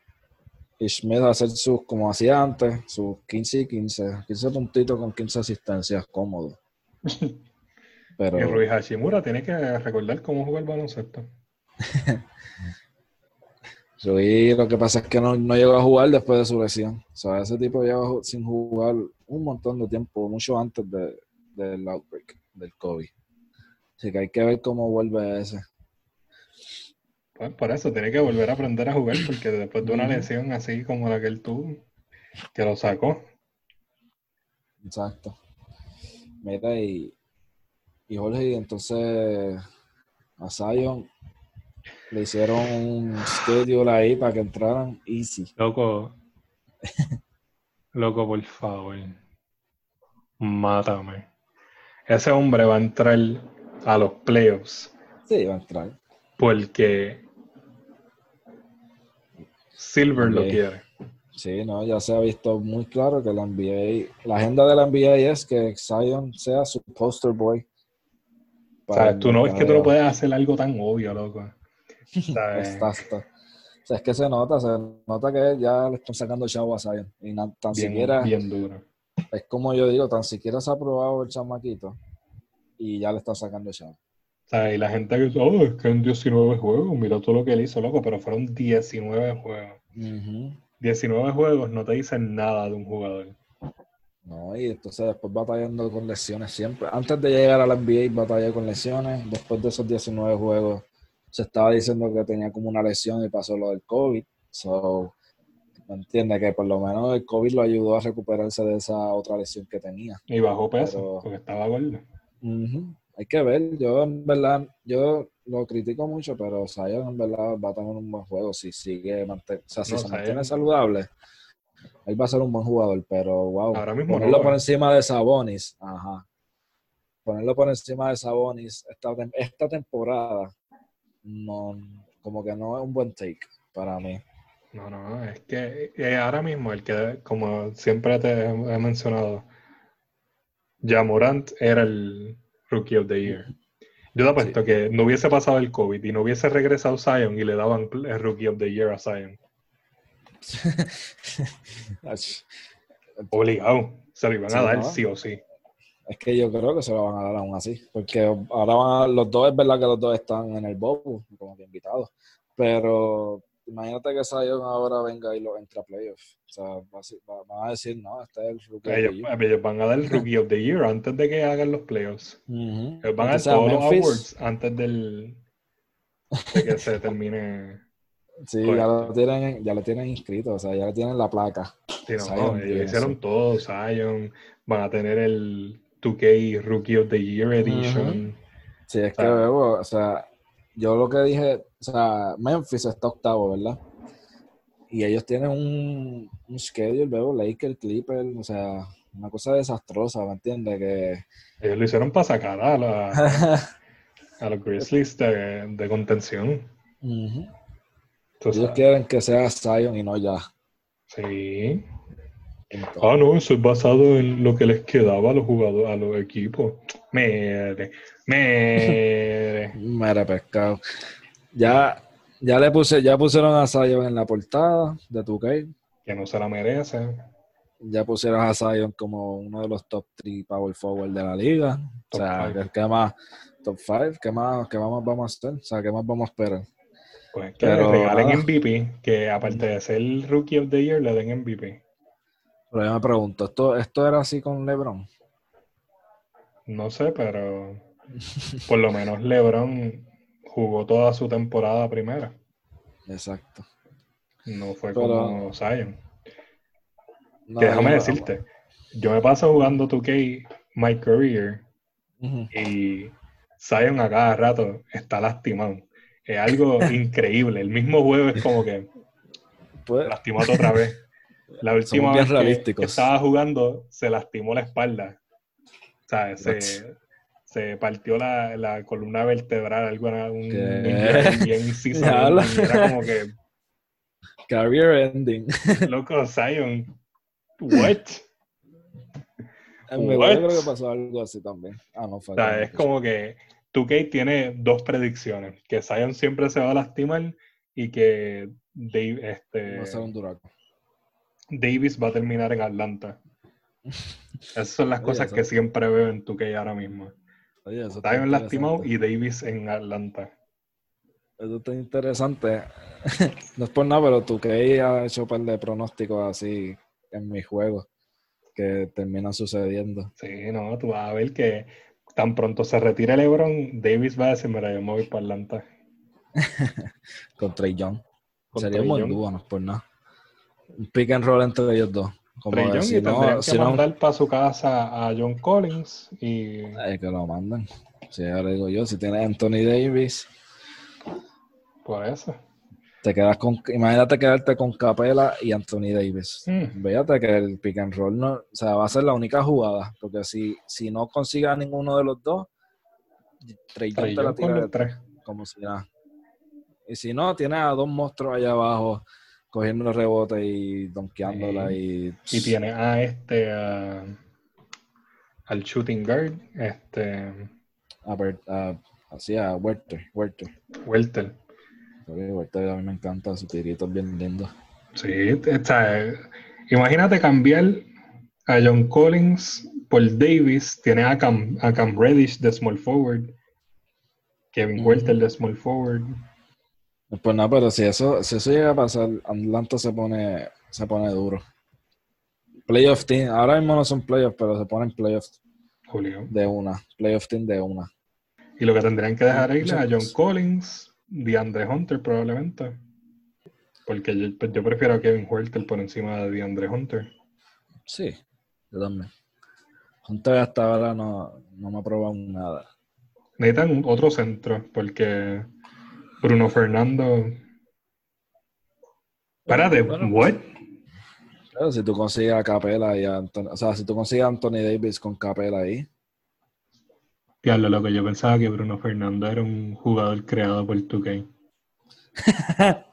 Y Smith va a hacer sus, como hacía antes, sus 15 y 15. 15 puntitos con 15 asistencias, cómodo. Pero. Y Rui Hashimura tiene que recordar cómo jugar el baloncesto. Rui, lo que pasa es que no, no llegó a jugar después de su lesión. O sea, ese tipo lleva sin jugar un montón de tiempo, mucho antes de- del outbreak, del COVID. Así que hay que ver cómo vuelve ese. Pues por eso tiene que volver a aprender a jugar, porque después de una lesión así como la que él tuvo, que lo sacó. Exacto. Mira, y, y Jorge, y entonces a Zion le hicieron un schedule ahí para que entraran easy. Loco, loco, por favor, mátame. Ese hombre va a entrar a los playoffs Sí, va a entrar. porque Silver lo quiere. Sí, no, ya se ha visto muy claro que la NBA, la agenda de la NBA es que Zion sea su poster boy. O sea, tú no es que tú no puedes hacer algo tan obvio, loco. ¿Sabes? Está, está. O sea, es que se nota, se nota que ya le están sacando chavo a Zion. Y na- tan Bien, siquiera, bien duro. es como yo digo, tan siquiera se ha probado el chamaquito y ya le están sacando chavo. O sea, y la gente que dice, oh, es que en 19 juegos, mira todo lo que él hizo, loco, pero fueron 19 juegos. Ujú. 19 juegos no te dicen nada de un jugador. No, y entonces después batallando con lesiones siempre. Antes de llegar a la NBA batallé con lesiones. Después de esos 19 juegos se estaba diciendo que tenía como una lesión y pasó lo del COVID. So, ¿me entiendes? Que por lo menos el COVID lo ayudó a recuperarse de esa otra lesión que tenía. Y bajó peso, Pero- porque estaba gordo. Ujú. Hay que ver. Yo, en verdad, yo lo critico mucho, pero Zion en verdad va a tener un buen juego si sigue o sea, si No, se Zion- mantiene saludable. Él va a ser un buen jugador, pero wow. Ahora mismo ponerlo no, por eh. encima de Sabonis, ajá. Ponerlo por encima de Sabonis esta, esta temporada, no, como que no es un buen take para mí. No, no, es que eh, ahora mismo el que, como siempre te he mencionado, Jamorant era el Rookie of the Year. Yo te apuesto que no hubiese pasado el COVID y no hubiese regresado Zion y le daban el Rookie of the Year a Zion. Obligado. Se lo iban a dar ¿no? sí o sí. Es que yo creo que se lo van a dar aún así, porque ahora van a- los dos, es verdad que los dos están en el bobo, como que invitados, pero imagínate que Zion ahora venga y lo entra a playoffs. O sea, van a decir, no, este es el rookie of the year. ellos van a dar el Rookie of the Year antes de que hagan los playoffs. Ellos van a dar todos los awards antes del de que se termine. Sí, Correcto. ya lo, tienen, ya lo tienen inscrito, o sea, ya le tienen la placa. Sí, no, Zion ellos hicieron todo, Zion, van a tener el 2K Rookie of the Year Edition. Sí, es que. Bebo, o sea, yo lo que dije, o sea, Memphis está octavo, ¿verdad? Y ellos tienen un, un schedule, Bebo, Lakers, Clippers, o sea, una cosa desastrosa, ¿me entiendes? Que... Ellos lo hicieron para sacar a, la- a los Grizzlies de, de contención. Ellos quieren que sea Zion y no ya. Sí. Ah, no, eso es basado en lo que les quedaba a los jugadores, a los equipos. Mere, mere. Mira, pescado. Ya, ya le puse, ya pusieron a Zion en la portada de 2K. que no se la merece. ya pusieron a Zion como uno de los top 3 power forward de la liga. o sea, ¿qué, más? Top 5, ¿qué más, qué más vamos a hacer? O sea, ¿qué más vamos a esperar? Pues que le regalen MVP, que aparte de ser el Rookie of the Year, le den MVP. Pero yo me pregunto, ¿esto, ¿esto era así con LeBron? No sé, pero por lo menos LeBron jugó toda su temporada primera. Exacto. No fue como Zion. que déjame decirte, yo me paso jugando 2K My Career y Zion a cada rato está lastimado. Es algo increíble. El mismo juego es como que pues, lastimó otra vez. La última vez que, estaba jugando se lastimó la espalda. O sea, se, se, partió la, la, columna vertebral, algo un bien era como que Career ending. Loco, Zion. What? Mi creo que pasó algo así también. Ah, no fue. O sea, es como que 2K tiene dos predicciones: que Zion siempre se va a lastimar y que Dave, este, va a ser un duraco. Davis va a terminar en Atlanta. Esas son las cosas que siempre veo en 2K ahora mismo. Oye, Zion lastimado y Davis en Atlanta. Eso está interesante. no es por nada, pero que has hecho un par de pronósticos así en mi juego que terminan sucediendo. Sí, no, tú vas a ver que tan pronto se retire LeBron, Davis va a decir, mira, yo me voy para Atlanta. Con Trey Young. Sería muy duro, no es por nada. Un pick and roll entre ellos dos. Como si no, que mandar para su casa a John Collins y... Ay, que lo mandan. Si ahora digo yo, si tiene Anthony Davis por eso. Te quedas con, imagínate quedarte con Capela y Anthony Davis. Mm. Fíjate que el pick and roll no, o sea, va a ser la única jugada, porque si, si no consiga ninguno de los dos, Trey te la tira como si nada. Y si no, tiene a dos monstruos allá abajo cogiendo los rebotes y donkeándola y... Y tiene a este, al shooting guard, este... A, así a Werther, Werther. Werther a mí me encanta, su tirito bien lindo. Sí, está, imagínate cambiar a John Collins por Davis, tiene a Cam, a Cam Reddish de small forward, Kevin mm de small forward. Pues nada, pero si eso, si eso llega a pasar, Atlanta se pone, se pone duro. Playoff team, ahora mismo no son playoffs, pero se ponen playoffs Julio. de una, playoff team de una. Y lo que tendrían que dejar ahí es a John Collins, DeAndre Hunter probablemente. Porque yo, pues, yo, prefiero a Kevin Huertel por encima de DeAndre Hunter. Sí, yo también. Hunter hasta ahora no, no me ha probado nada. Necesitan otro centro porque Bruno Fernando... Espérate, ¿what? Claro, si tú consigues a Capela y a Anthony, o sea, si tú consigues a Anthony Davis con Capela ahí, lo que yo pensaba que Bruno Fernando era un jugador creado por 2K.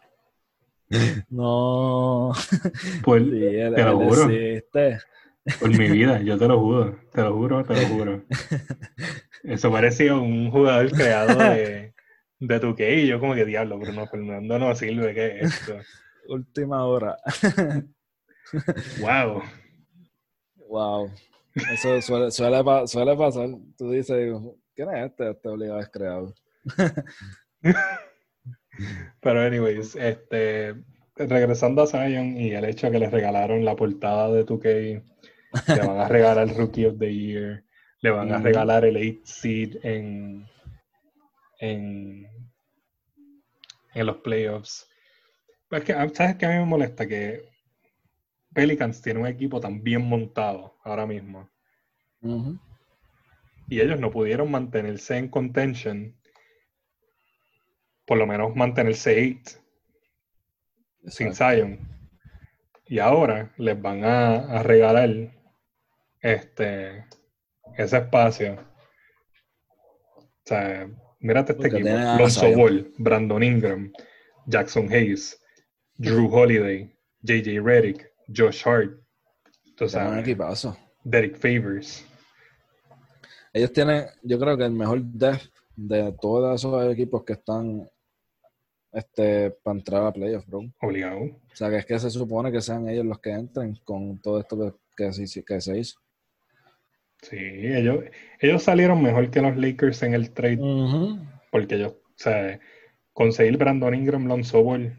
no. Te lo juro. Por mi vida, yo te lo juro, te lo juro, te lo juro. Eso parecía un jugador creado de, de 2K y yo como que diablo, Bruno Fernando no sirve, ¿qué es esto? Última hora. wow. Wow. Eso suele, suele, pasar. Tú dices, ¿quién es este? Este obligado es creado. Pero, anyways, este, regresando a Zion y el hecho de que les regalaron la portada de 2K, le van a regalar el Rookie of the Year, le van a regalar el 8 seed en, en, en los playoffs. Pues que, ¿Sabes qué a mí me molesta? Que Pelicans tiene un equipo tan bien montado ahora mismo. Y ellos no pudieron mantenerse en contention, por lo menos mantenerse 8 sin Zion. Y ahora les van a, regalar este ese espacio. O sea, mírate este equipo. Lonzo Ball, Brandon Ingram, Jackson Hayes, Drew Holiday, JJ Redick, Josh Hart. Entonces, Derek Favors. Ellos tienen, yo creo que el mejor depth de todos esos equipos que están este, para entrar a playoffs, bro. Obligado. O sea, que es que se supone que sean ellos los que entren con todo esto que, que, que se hizo. Sí, ellos, ellos salieron mejor que los Lakers en el trade porque ellos, o sea, conseguir Brandon Ingram, Lonzo Ball,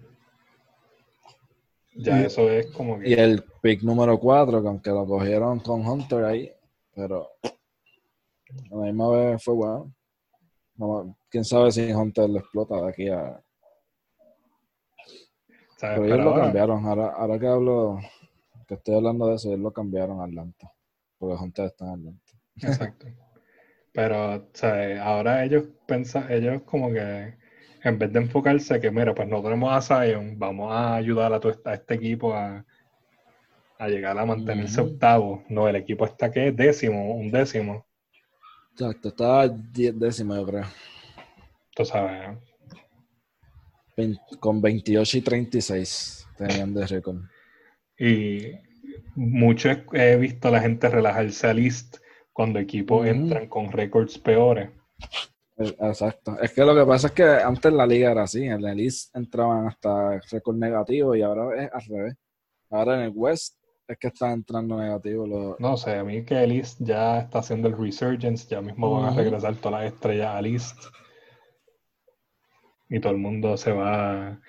ya Y- eso es como que... Y el pick número 4, que aunque lo cogieron con Hunter ahí, pero a la misma vez fue bueno. No, Quién sabe si Hunter lo explota de aquí a. ¿sabes? Pero Pero ellos lo ahora- cambiaron. Ahora, ahora que hablo, que estoy hablando de eso, ellos lo cambiaron a Atlanta. Porque Hunter está en Atlanta. Exacto. Pero, o sea, ahora ellos pensan, ellos como que en vez de enfocarse que, mira, pues no tenemos a Zion, vamos a ayudar a, todo este- a este equipo a, a llegar a mantenerse octavo. No, el equipo está que décimo, un décimo. Exacto, estaba 10 décimo, yo creo. Tú sabes, Vein- con 28 y 36 tenían de récord. Y mucho he- visto a la gente relajarse al East cuando equipos entran con récords peores. Eh, Exacto. Es que lo que pasa es que antes la liga era así. En el East entraban hasta récord negativo y ahora es al revés. Ahora en el West es que están entrando negativos los. No sé, a mí que el East ya está haciendo el resurgence, ya mismo van a regresar todas las estrellas al East. Y todo el mundo se va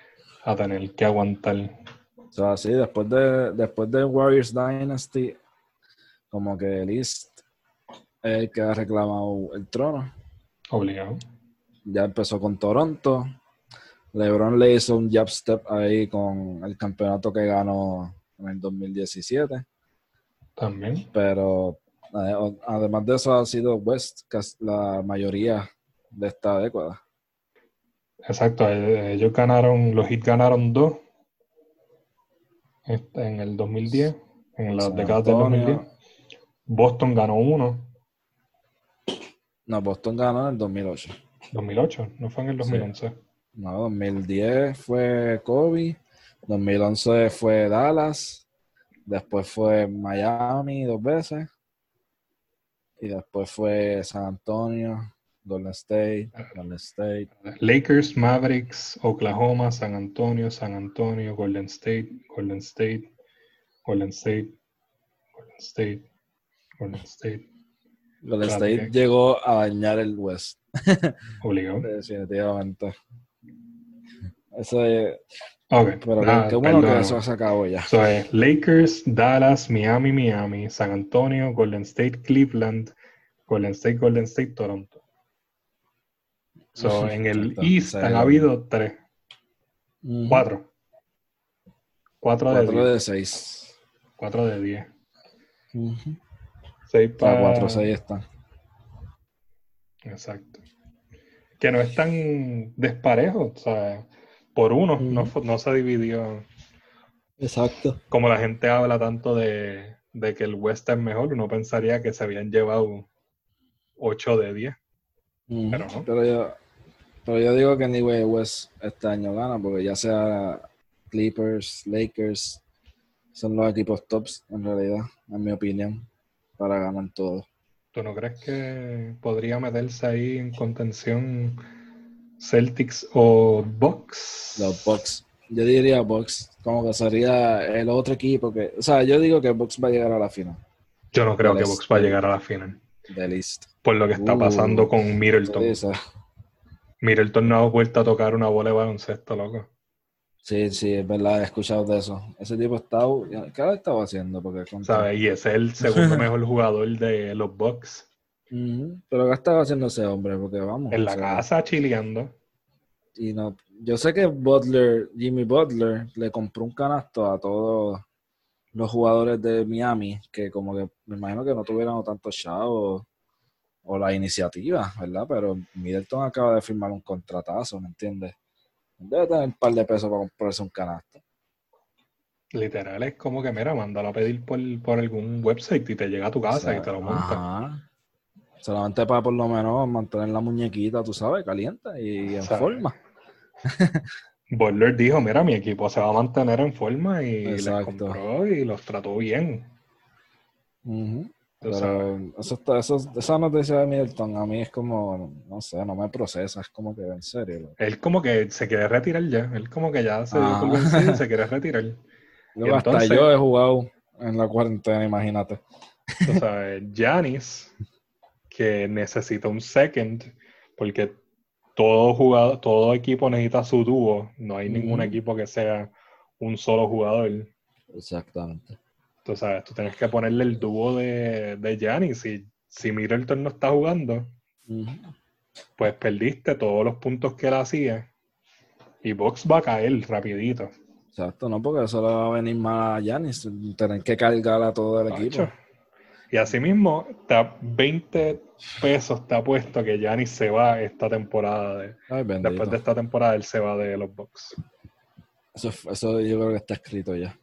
a tener que aguantar. Sea, sí, después de, después de Warriors Dynasty, como que el East es el que ha reclamado el trono. Obligado. Ya empezó con Toronto. LeBron le hizo un jab step ahí con el campeonato que ganó en el 2017. También. Pero eh, además de eso ha sido West la mayoría de esta década. Exacto. eh, Ellos ganaron, los Heat ganaron dos en el 2010, en las décadas del Antonio- 2010. Boston ganó uno, No, Boston ganó en el 2008. 2008, no fue en el 2011. No, 2010 fue Kobe, 2011 fue Dallas, después fue Miami dos veces y después fue San Antonio, Golden State, Golden State. Lakers, Mavericks, Oklahoma, San Antonio, San Antonio, Golden State, Golden State, Golden State, Golden State, Golden State, Golden State llegó a dañar el West, obligado. definitivamente. Eso es, Ok, pero qué- bueno que eso se acabó ya. So, es Lakers, Dallas, Miami, Miami, San Antonio, Golden State, Cleveland, Golden State, Golden State, Toronto. So, en el East han habido tres, cuatro. Cuatro de Cuatro diez. de seis. Cuatro de diez. Ujú. Seis O sea, para... cuatro seis están. Exacto. Que no es tan desparejo, o sea, por uno, no, no se dividió. Exacto. Como la gente habla tanto de, de que el West es mejor, uno pensaría que se habían llevado 8 de 10. Ujú. Pero no. Pero pero yo digo que Anyway West este año gana, porque ya sea Clippers, Lakers, son los equipos tops en realidad, en mi opinión, para ganar todo. ¿Tú no crees que podría meterse ahí en contención Celtics o Bucks? Los Bucks. Yo diría Bucks, como que sería el otro equipo que, o sea, yo digo que Bucks va a llegar a la final Yo no creo que Bucks va a llegar a la final. del East. Por lo que está Uh, pasando con Middleton. Middleton no ha vuelto a tocar una bola de baloncesto, loco. sí, sí, es verdad, he escuchado de eso. Ese tipo está, ¿qué ha estado haciendo? Porque contra- ¿Sabes? Y ese es el segundo mejor jugador de los Bucks. Pero ¿qué estaba haciendo ese hombre? Porque vamos. En la sea, casa chileando. Y no, yo sé que Butler, Jimmy Butler, le compró un canasto a todos los jugadores de Miami, que como que me imagino que no tuvieron tanto chavo o la iniciativa, ¿verdad? Pero Middleton acaba de firmar un contratazo, ¿me entiendes? Debe tener un par de pesos para comprarse un canasto. Literal, es como que, mira, mándalo a pedir por, por algún website y te llega a tu casa O sea, y te lo monta. ajá. Solamente para por lo menos mantener la muñequita, tú sabes, caliente y en forma. Butler dijo, mira, mi equipo se va a mantener en forma y les Exacto. compró y los trató bien. Tú Pero eso está, eso, esa noticia de Middleton a mí es como, no sé, no me procesa, es como que en serio. loco. Él como que se quiere retirar ya. Él como que ya se Ah. y se quiere retirar. Hasta entonces- yo he jugado en la cuarentena, imagínate. Tú sabes, Giannis, que necesita un second, porque todo jugador, todo equipo necesita su dúo. No hay ningún equipo que sea un solo jugador. Exactamente. Tú sabes, tú tienes que ponerle el dúo de, de Giannis. Si, si Middleton no está jugando, pues perdiste todos los puntos que él hacía. Y Box va a caer rapidito. Exacto, no, porque eso le va a venir más a Giannis, tener que cargar a todo el equipo. Y asimismo, está 20 pesos te ha puesto que Giannis se va esta temporada. de- Ay, después de esta temporada, él se va de los Bucks. Eso, eso yo creo que está escrito ya.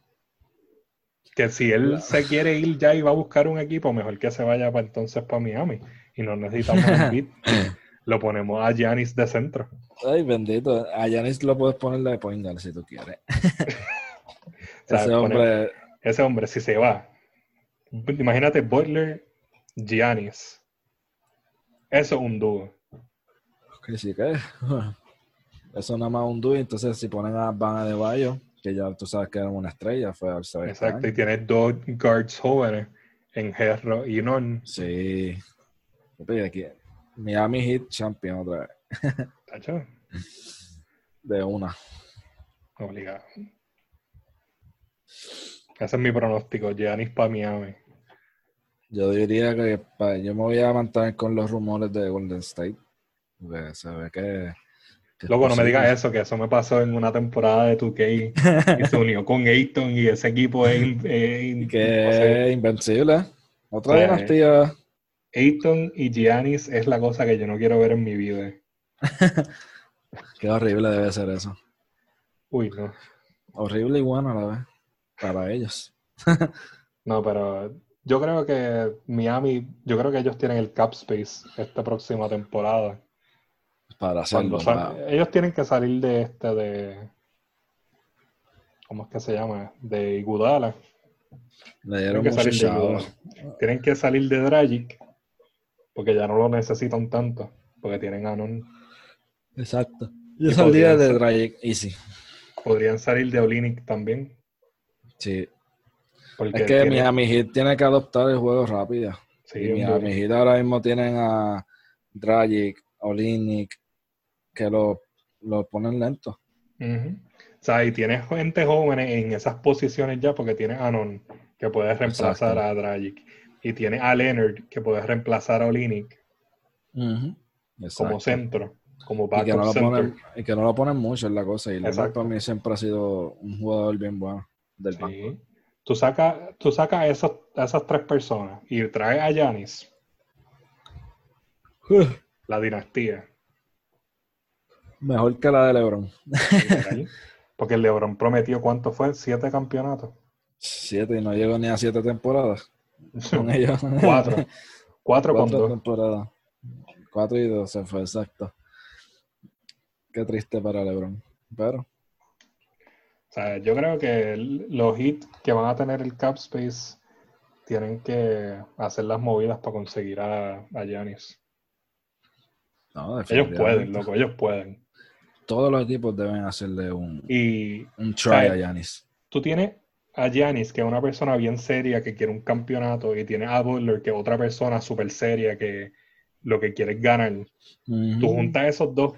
Que si él Claro. se quiere ir ya y va a buscar un equipo, mejor que se vaya para entonces para Miami. Y no necesitamos a Embiid. Lo ponemos a Giannis de centro. Ay, bendito. A Giannis lo puedes poner de point guard si tú quieres. Ese poner- hombre, Ese hombre, si se va, imagínate Butler, Giannis. Eso es un dúo. que sí que eso nada más un dúo. Entonces, si ponen a Van de Bayo, que ya tú sabes que era una estrella, fue al saber este Exacto. Y tienes dos guards jóvenes en Gerro y Non. Sí. Aquí, Miami Heat champion otra vez. Tacho, De una. Obligado. Ese es mi pronóstico. Giannis para Miami. Yo diría que yo me voy a mantener con los rumores de Golden State. Porque se ve que. Que Loco, no me digas eso, que eso me pasó en una temporada de 2K y se unió con Ayton y ese equipo es, in- es in- que no sé, invencible. Otra Sí. dinastía. Ayton y Giannis es la cosa que yo no quiero ver en mi vida. Qué horrible debe ser eso. Uy, no. Horrible y bueno a la vez. Para ellos. No, pero yo creo que Miami, yo creo que ellos tienen el cap space esta próxima temporada. Para hacerlo. Para- ellos tienen que salir de este de ¿cómo es que se llama? De Iguodala. Le Tienen dieron que mucho salir de. Tienen que salir de Dragic porque ya no lo necesitan tanto, porque tienen a Non. Exacto. Yo saldría de Dragic Easy. Podrían salir de Olinick también. Sí. Porque Es que tiene- Miami Heat tiene que adoptar el juego rápido. sí, y Miami. Heat ahora mismo tienen a Dragic, Olinick, que lo, lo ponen lento. O sea, y tienes gente joven en esas posiciones ya, porque tienes a Non, que puede reemplazar Exacto. a Dragic. Y tienes a Leonard, que puede reemplazar a Olinick como centro, como Y que, backup no lo center. ponen, y que no lo ponen mucho en la cosa. Y Leonard para mí siempre ha sido un jugador bien bueno del banco. Sí. Tú sacas tú sacas a, esos- a esas tres personas y traes a Yanis, la dinastía. Mejor que la de LeBron. Porque el LeBron prometió cuánto fue, siete campeonatos. Siete y no llegó ni a siete temporadas con ellos. Cuatro. Cuatro con Cuatro dos. temporadas. Cuatro y dos se fue, exacto. Qué triste para LeBron. Pero, O sea, yo creo que los hits que van a tener el cap space tienen que hacer las movidas para conseguir a, a Giannis. No, Ellos pueden, loco, ellos pueden. Todos los equipos deben hacerle un, Y un try a Giannis. tú tienes a Giannis, que es una persona bien seria que quiere un campeonato, y tienes a Butler, que es otra persona súper seria que lo que quiere es ganar. Tú juntas esos dos,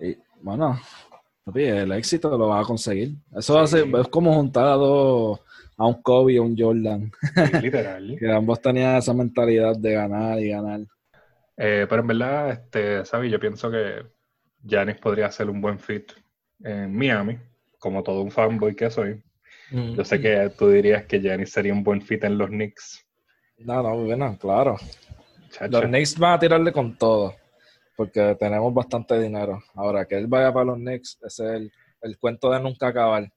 Y, bueno, el éxito lo vas a conseguir. Eso hace, es como juntar a dos, a un Kobe y a un Jordan, sí, literal. que ambos tenían esa mentalidad de ganar y ganar. Eh, pero en verdad, este, ¿sabes? Yo pienso que Giannis podría ser un buen fit en Miami, como todo un fanboy que soy. Yo sé que tú dirías que Giannis sería un buen fit en los Knicks. No, no, bueno, claro. Los Knicks van a tirarle con todo, porque tenemos bastante dinero. Ahora, que él vaya para los Knicks, ese es el, el cuento de nunca acabar.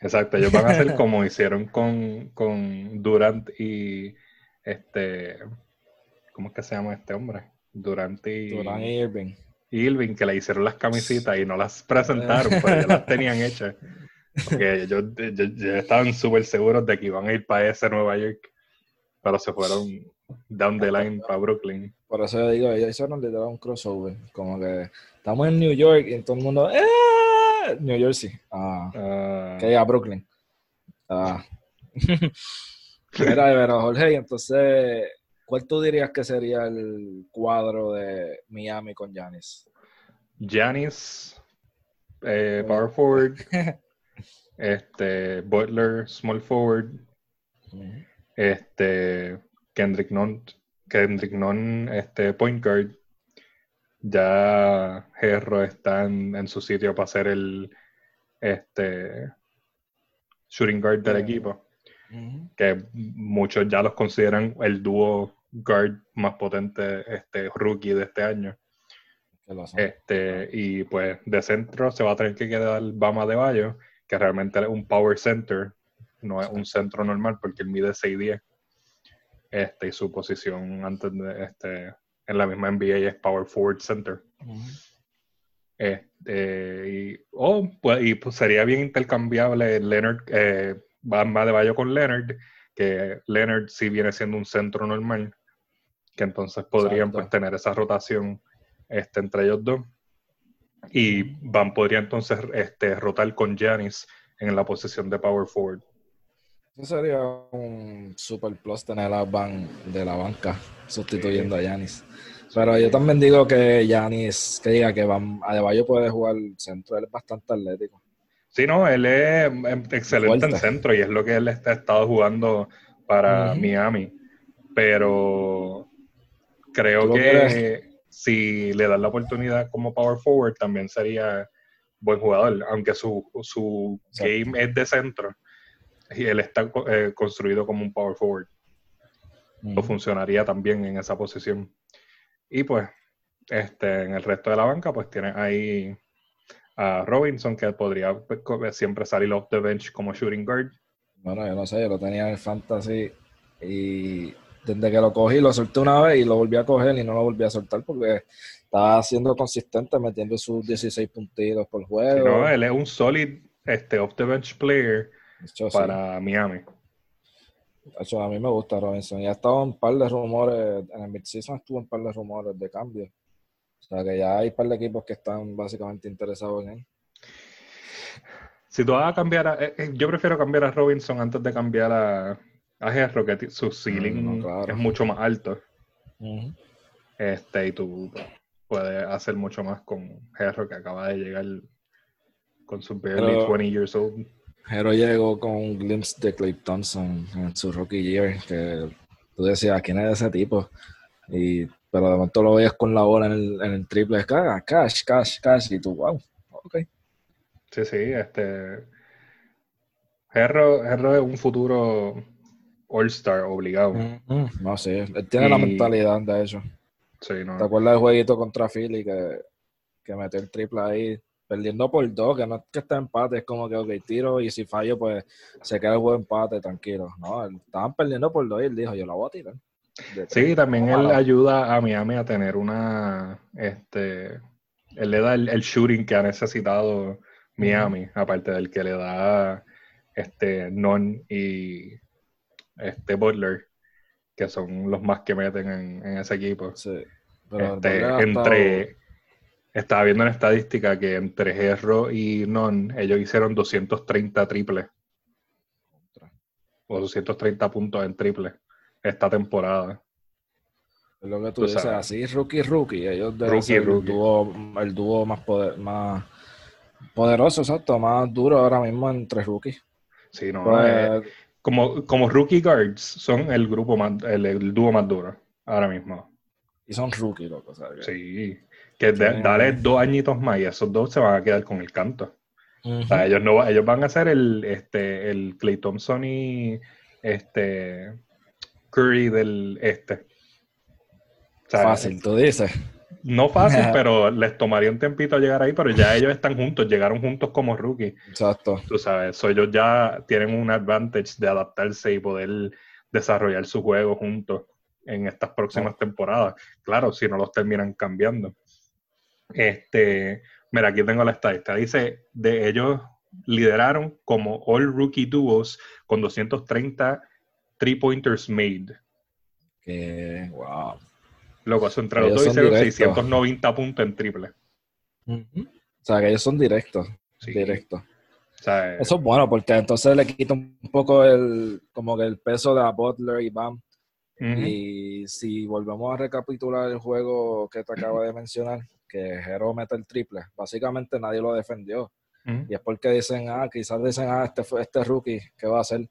Exacto, ellos van a hacer como hicieron con, con Durant y este, ¿cómo es que se llama este hombre? Durant y, Durant y Irving. y Irving, que le hicieron las camisitas y no las presentaron, pero ya las tenían hechas. Porque ellos, ellos- ellos estaban súper seguros de que iban a ir para ese Nueva York. pero se fueron down the line para Brooklyn. Por eso yo digo, ellos hicieron literal un crossover. Como que estamos en New York y todo el mundo, ¡eh! New Jersey. Ah, Ah, que a Brooklyn. Ah. Mira, pero Jorge, entonces, ¿cuál tú dirías que sería el cuadro de Miami con Giannis? Giannis, eh, power forward, este, Butler, small forward, este, Kendrick Nunn, Kendrick Nunn, este, point guard. Ya Herro está en, en su sitio para ser el este, shooting guard del Eh. equipo, que muchos ya los consideran el dúo guard más potente este, rookie de este año. Este, y pues de centro se va a tener que quedar Bama de Bayo, que realmente es un power center, no es un centro normal porque él mide 6'10. Este, y su posición antes de este, en la misma NBA es power forward center. Este, y, oh, pues, y pues sería bien intercambiable Leonard, eh, Bama de Bayo con Leonard, que Leonard sí viene siendo un centro normal, que entonces podrían Exacto. pues tener esa rotación este, entre ellos dos. Y Van podría entonces este, rotar con Giannis en la posición de power forward. Eso sería un super plus tener a Van de la banca sustituyendo a Yanis. Pero yo también digo que Yanis, que diga que Van Adebayo puede jugar centro, él es bastante atlético. Sí, no, él es em, excelente en Fuerte. centro y es lo que él está, ha estado jugando para. Miami. Pero creo ¿Tú lo que quieres? si le dan la oportunidad como power forward también sería buen jugador, aunque su, su game es de centro y él está eh, construido como un power forward. Pues funcionaría también en esa posición. Y pues, este, en el resto de la banca, pues tienes ahí a Robinson, que podría pues, co- siempre salir off the bench como shooting guard. Bueno, yo no sé, yo lo tenía en el fantasy y desde que lo cogí lo solté una vez y lo volví a coger y no lo volví a soltar porque estaba siendo consistente metiendo sus 16 puntitos por juego. no, él es un solid este, off the bench player sí. para Miami. De hecho, a mí me gusta Robinson. Ya estaba un par de rumores, en el midseason estuvo un par de rumores de cambio. O sea que ya hay un par de equipos que están básicamente interesados en él. Si tú vas a cambiar, a- eh, eh, yo prefiero cambiar a Robinson antes de cambiar a, que ti- su ceiling Mm, no, claro. es mucho más alto. Este, y tú puedes hacer mucho más con Herro, que acaba de llegar con su barely Pero- 20 years old. Jero llegó con un glimpse de Clay Thompson en su rookie year, que tú decías, ¿quién es ese tipo? Y, pero de momento lo veías con la bola en el, en el triple, es "Ah, cash, cash, cash, y tú, wow, ok. Sí, sí, este. Herro, Herro es un futuro All-Star obligado. No sé, él tiene la mentalidad de hecho. Sí, no. ¿Te acuerdas del jueguito contra Philly que, que metió el triple ahí, perdiendo por dos, que no es que está empate, es como que, ok, tiro y si fallo, pues se queda el juego empate, tranquilo. No, él- estaban perdiendo por dos y él dijo, yo la voy a tirar. Sí, también él ayuda a Miami a tener una. Este. Él le da el, el shooting que ha necesitado Miami, aparte del que le da este Non y este Butler, que son los más que meten en, en ese equipo. Sí. Pero Este, entre estaba viendo una estadística que entre Herro y Non ellos hicieron 230 triples o 230 puntos en triple esta temporada. Es lo que tú, Tú dices, sabes. así rookie, rookie. Ellos deben Rookie, ser rookie. El, dúo, el dúo más, poder, más poderoso, exacto, más duro ahora mismo entre rookies. Sí, no, Pues, eh, como, como rookie guards son el grupo más, el, el dúo más duro ahora mismo. y son rookie, loco. ¿sabes? Sí. Que de- dale dos añitos más y esos dos se van a quedar con el canto. Ujú. O sea, ellos no, ellos van a ser el, este, el Clay Thompson y este Curry del este. O sea, Fácil, tú dices. No fácil, pero les tomaría un tempito llegar ahí, pero ya ellos están juntos, llegaron juntos como rookie. Exacto. Tú sabes, so ellos ya tienen un advantage de adaptarse y poder desarrollar su juego juntos en estas próximas temporadas. Claro, si no los terminan cambiando. Este, mira, aquí tengo la estadística. Dice, de ellos lideraron como All Rookie Duos con 230 three pointers made Que, wow. Loco, eso entre los dos hicieron 690 puntos en triple. O sea, que ellos son directos. Directos. Eso es bueno porque entonces le quita un poco el como que el peso de Butler y Bam. Y si volvemos a recapitular el juego que te acabo de mencionar, que Hero mete el triple, básicamente nadie lo defendió. Y es porque dicen, ah, quizás dicen, ah, este, este rookie, ¿qué va a hacer?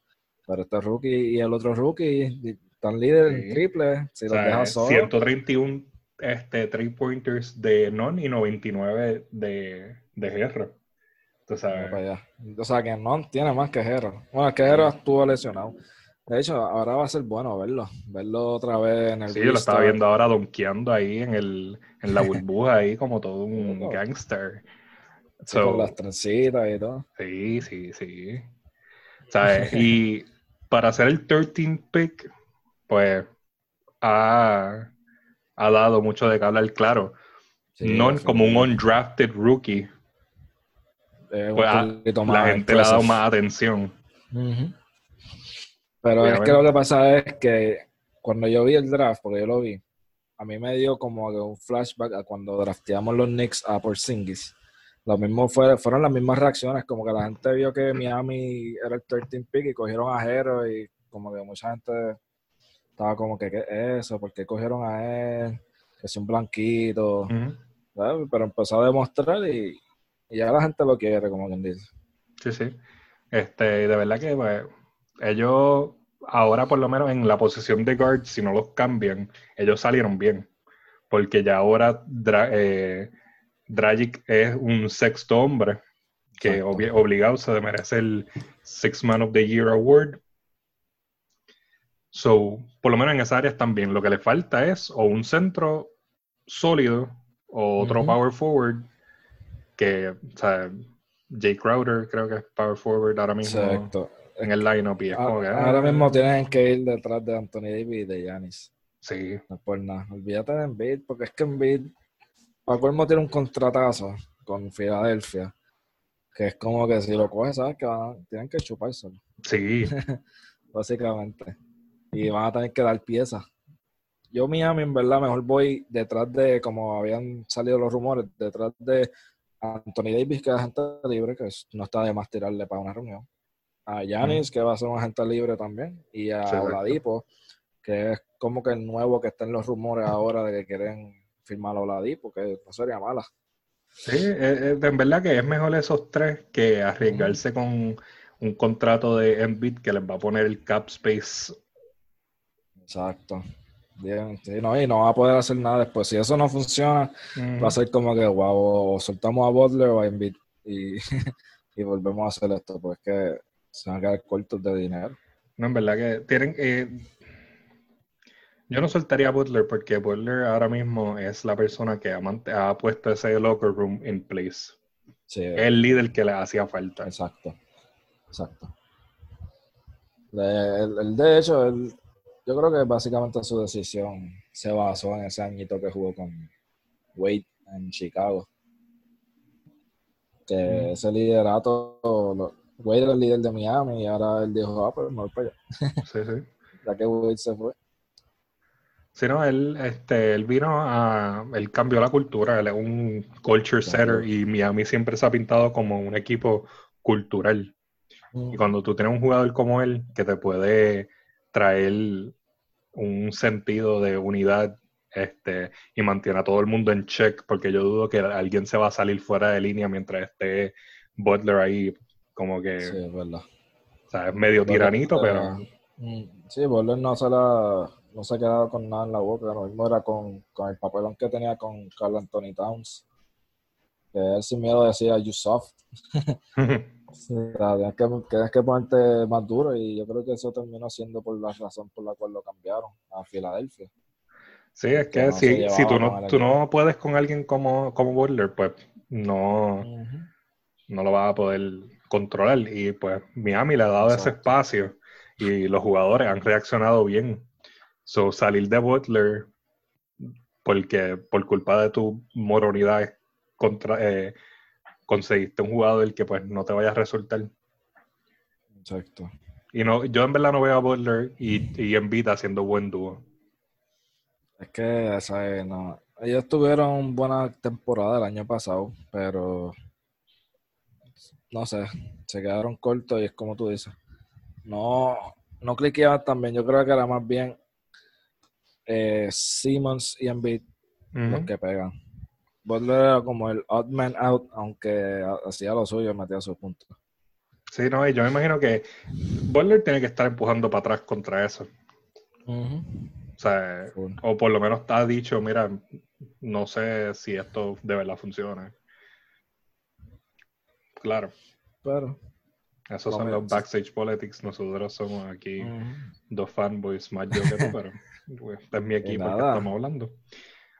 Pero este rookie y el otro rookie están líderes en triple, si los dejas 131 este, three pointers de Non y 99 de, de Hero. O sea que Non tiene más que Hero. Bueno, es que Hero estuvo lesionado. De hecho, ahora va a ser bueno verlo, verlo otra vez en el. Sí, yo lo estaba viendo ahora donkeando ahí en, el, en la burbuja, ahí como todo un gangster. con las trencitas y todo. Sí, sí, sí. ¿Sabes? y para hacer el 13 pick, pues ha, ha dado mucho de que hablar, claro. no como un undrafted rookie. pues la gente le ha dado más atención. Pero es que lo que pasa es que cuando yo vi el draft, porque yo lo vi, a mí me dio como un flashback a cuando drafteamos los Knicks a Porzingis. Lo mismo fue, fueron las mismas reacciones, como que la gente vio que Miami era el 13 pick y cogieron a Hero y como que mucha gente estaba como que, ¿qué es eso? ¿Por qué cogieron a él? Que es un blanquito. Pero empezó a demostrar y, ya la gente lo quiere, como quien dice. Sí, sí. Este, de verdad que pues, ellos ahora por lo menos en la posición de guard, si no los cambian, ellos salieron bien. Porque ya ahora eh, Dragic es un sexto hombre que obligado se merece el Six Man of the Year Award. So, por lo menos en esa área están bien. Lo que le falta es o un centro sólido o otro power forward que, o sea, Jay Crowder creo que es power forward ahora mismo. Exacto en el lineup y es como Ahora ah, mismo tienen que ir detrás de Anthony Davis y de Yanis. Sí. No por nada. Olvídate de Embiid, porque es que Embiid, para colmo tiene un contratazo con Filadelfia, que es como que si lo coges, ¿sabes? Que van, tienen que chupárselo. Sí. Básicamente. Y van a tener que dar piezas. Yo, Miami, en verdad, mejor voy detrás de, como habían salido los rumores, detrás de Anthony Davis, que es gente libre, que no está de más tirarle para una reunión a Yanis, que va a ser un agente libre también, y a Oladipo, que es como que el nuevo que está en los rumores ahora de que quieren firmar a Oladipo, que no sería mala. Sí, eh, eh, en verdad que es mejor esos tres que arriesgarse con un contrato de Embiid que les va a poner el cap space. Exacto. No, y no va a poder hacer nada después. Si eso no funciona, va a ser como que, wow, o soltamos a Butler o a Embiid y, y volvemos a hacer esto, pues que se van a quedar cortos de dinero. No, en verdad que tienen. Eh, yo no soltaría a Butler porque Butler ahora mismo es la persona que ha, puesto ese locker room in place. Sí. Es el líder que le hacía falta. Exacto. Exacto. El, de hecho, yo creo que básicamente su decisión se basó en ese añito que jugó con Wade en Chicago. Que mm. ese liderato Wade era el líder de Miami y ahora él dijo, ah, pues me voy para allá. Sí, sí. ya que Wade se fue. Sí, no, él, este, él vino a. Él cambió la cultura, él es un culture setter y Miami siempre se ha pintado como un equipo cultural. Y cuando tú tienes un jugador como él que te puede traer un sentido de unidad este, y mantiene a todo el mundo en check, porque yo dudo que alguien se va a salir fuera de línea mientras esté Butler ahí como que. Sí, es verdad. O sea, es medio tiranito, pero. Mm, sí, Boller no se la, no se ha quedado con nada en la boca. Lo mismo era con, con el papelón que tenía con Carl Anthony Towns. Que él sin miedo decía, you soft. sí, que, que ponerte más duro y yo creo que eso terminó siendo por la razón por la cual lo cambiaron a Filadelfia. Sí, es que, si, si tú, no, tú no puedes con alguien como, como Butler, pues no, no lo vas a poder controlar. Y pues Miami le ha dado ese espacio y los jugadores han reaccionado bien. So, salir de Butler porque por culpa de tu moronidad contra, eh, conseguiste un jugador que pues no te vaya a resultar. Exacto. Y no, yo en verdad no veo a Butler y, y Embiid haciendo buen dúo. Es que, ¿sabes? No. Ellos tuvieron buena temporada el año pasado, pero no sé, se quedaron cortos y es como tú dices. No, no cliqueaban también. Yo creo que era más bien eh, Simmons y Embiid los que pegan. Butler era como el odd man out, aunque hacía lo suyo y metía su punto. Sí, no, y yo me imagino que Butler tiene que estar empujando para atrás contra eso. O sea, o por lo menos está dicho, mira, no sé si esto de verdad funciona. Claro. Claro. Esos son los backstage politics. Nosotros somos aquí dos fanboys más yo que tú, pero pues, es mi equipo que estamos hablando.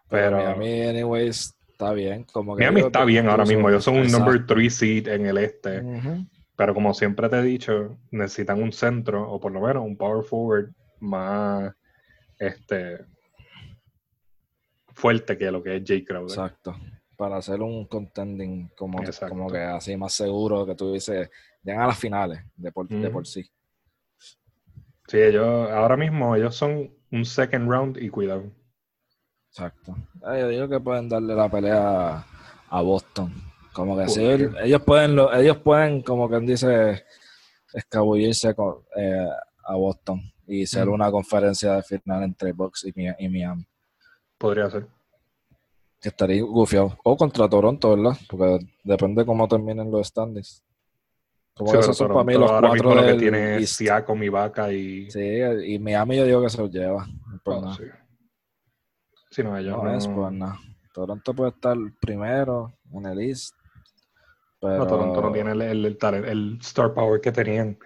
Pero, a mí, anyways, está bien. Como que Miami está bien ahora mismo. Ellos son un number three seed en el este. Pero como siempre te he dicho, necesitan un centro o por lo menos un power forward más este fuerte que lo que es Jay Crowder. Exacto. Para hacer un contending como, como que así más seguro que tú dices, llegan a las finales de por, de por sí. Sí, ellos ahora mismo ellos son un second round y cuidado. Exacto. Yo digo que pueden darle la pelea a Boston. Como que sí, ellos pueden, ellos pueden, como quien dice, escabullirse eh, a Boston y ser una conferencia de final entre Bucks y, Miami. Podría ser. Que estaría gufiado. O contra Toronto, ¿verdad? Porque depende cómo terminen los standings. Como esos son para mí los cuatro del que tiene Siakam, Vaca y... Sí, y Miami yo digo que se los lleva. No, sí. Sí. no, ellos no, es pues nada. Toronto puede estar primero en el East. Pero... No, Toronto no tiene el, el, el star power que tenían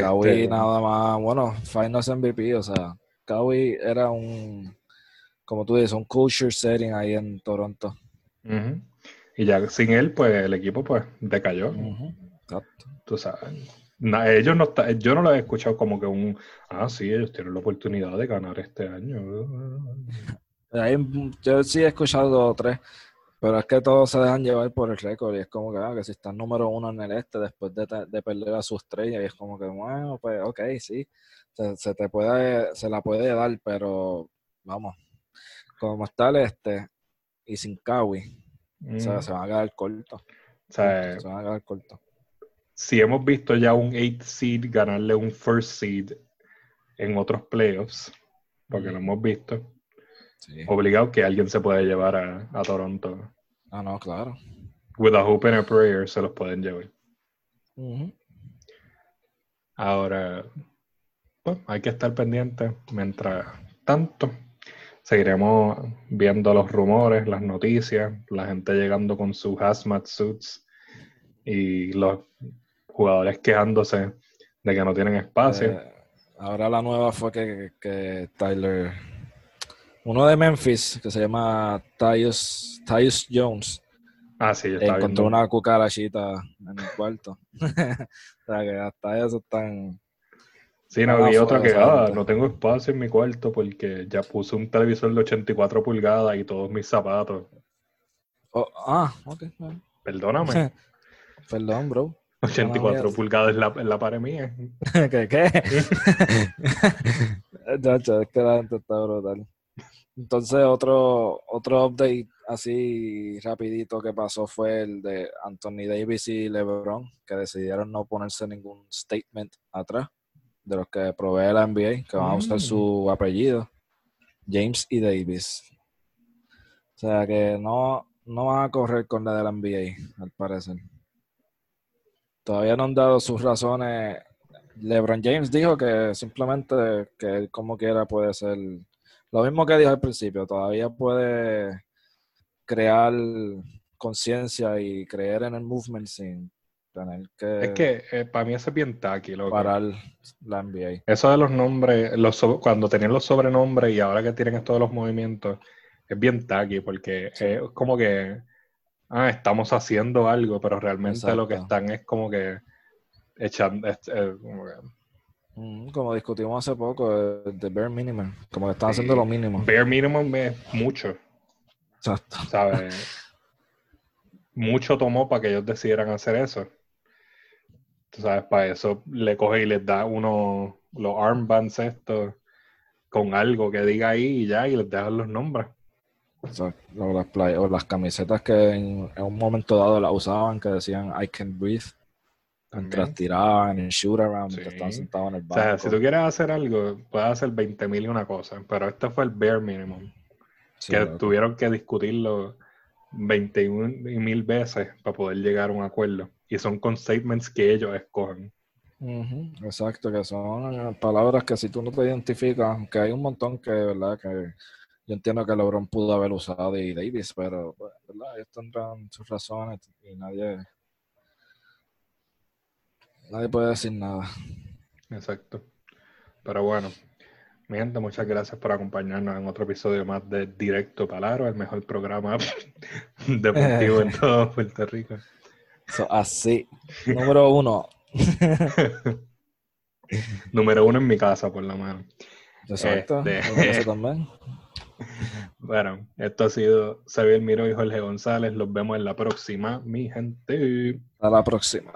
Kawhi este, nada más, bueno, Finals MVP, o sea, Kawhi era un, como tú dices, un culture setting ahí en Toronto. Y ya sin él, pues el equipo pues decayó. Exacto. Tú sabes. ellos no yo no lo he escuchado como que un, ah, sí, ellos tienen la oportunidad de ganar este año. Yo sí he escuchado tres, pero es que todos se dejan llevar por el récord y es como que, ah, que si están número uno en el este después de, de, perder a su estrella y es como que, bueno, pues ok, sí, se, te puede, se la puede dar, pero vamos, como está el este y sin Kawi, o sea, mm. se van a quedar cortos. se van a quedar cortos. Si hemos visto ya un 8 seed ganarle un first seed en otros playoffs, porque lo hemos visto Obligado que alguien se puede llevar a, Toronto. Ah, no, claro. With a hope and a prayer se los pueden llevar. Ahora, pues, hay que estar pendiente. Mientras tanto, seguiremos viendo los rumores, las noticias, la gente llegando con sus hazmat suits y los jugadores quejándose de que no tienen espacio. Eh, ahora la nueva fue que, que Tyler uno de Memphis que se llama Tyus, Tyus Jones. Ah, sí, está Encontró una cucarachita en el cuarto. o sea que hasta eso están. Sí, no, vi otra que, ah, no tengo espacio en mi cuarto porque ya puse un televisor de 84 pulgadas y todos mis zapatos. Oh, ah, ok. Perdóname. Perdón, bro. 84 pulgadas en la, en la pared mía. ¿Qué? ¿Qué? es que la gente está brutal. Entonces, otro, otro update así rapidito que pasó fue el de Anthony Davis y LeBron, que decidieron no ponerse ningún statement atrás de los que provee la NBA, que van a usar su mm. apellido, James y Davis. O sea que no, no van a correr con la de la NBA, al parecer. Todavía no han dado sus razones. LeBron James dijo que simplemente que él como quiera puede ser lo mismo que dije al principio, todavía puede crear conciencia y creer en el movement sin tener que... Es que eh, para mí eso es bien tacky. Lo parar la NBA. Eso de los nombres, los cuando tenían los sobrenombres y ahora que tienen estos los movimientos, es bien tacky porque es como que, ah, estamos haciendo algo, pero realmente lo que están es como que echando... Mm, como discutimos hace poco, de bare minimum, como que están haciendo lo mínimo. Bare minimum es mucho. Exacto. ¿Sabes? mucho tomó para que ellos decidieran hacer eso. Tú sabes, para eso le coge y les da uno los armbands estos con algo que diga ahí y ya, y les dejan los nombres. O las, o las camisetas que en, un momento dado las usaban que decían I can breathe. Mientras tiraban en shoot around, mientras estaban sentados en el banco. O sea, si tú quieres hacer algo, puedes hacer 20 mil y una cosa, pero este fue el bare minimum. que tuvieron que discutirlo 21 mil veces para poder llegar a un acuerdo. Y son con statements que ellos escogen. exacto, que son palabras que si tú no te identificas, aunque hay un montón que, ¿verdad? Que yo entiendo que LeBron pudo haber usado y Davis, pero, ¿verdad? Ellos tendrán sus razones y nadie Nadie puede decir nada. Exacto. Pero bueno, mi gente, muchas gracias por acompañarnos en otro episodio más de Directo Palaro, el mejor programa deportivo en todo Puerto Rico. así. Número uno. Número uno en mi casa, por la mano. Exacto. Este, también. Bueno, esto ha sido Xavier Miro y Jorge González. Los vemos en la próxima, mi gente. A la próxima.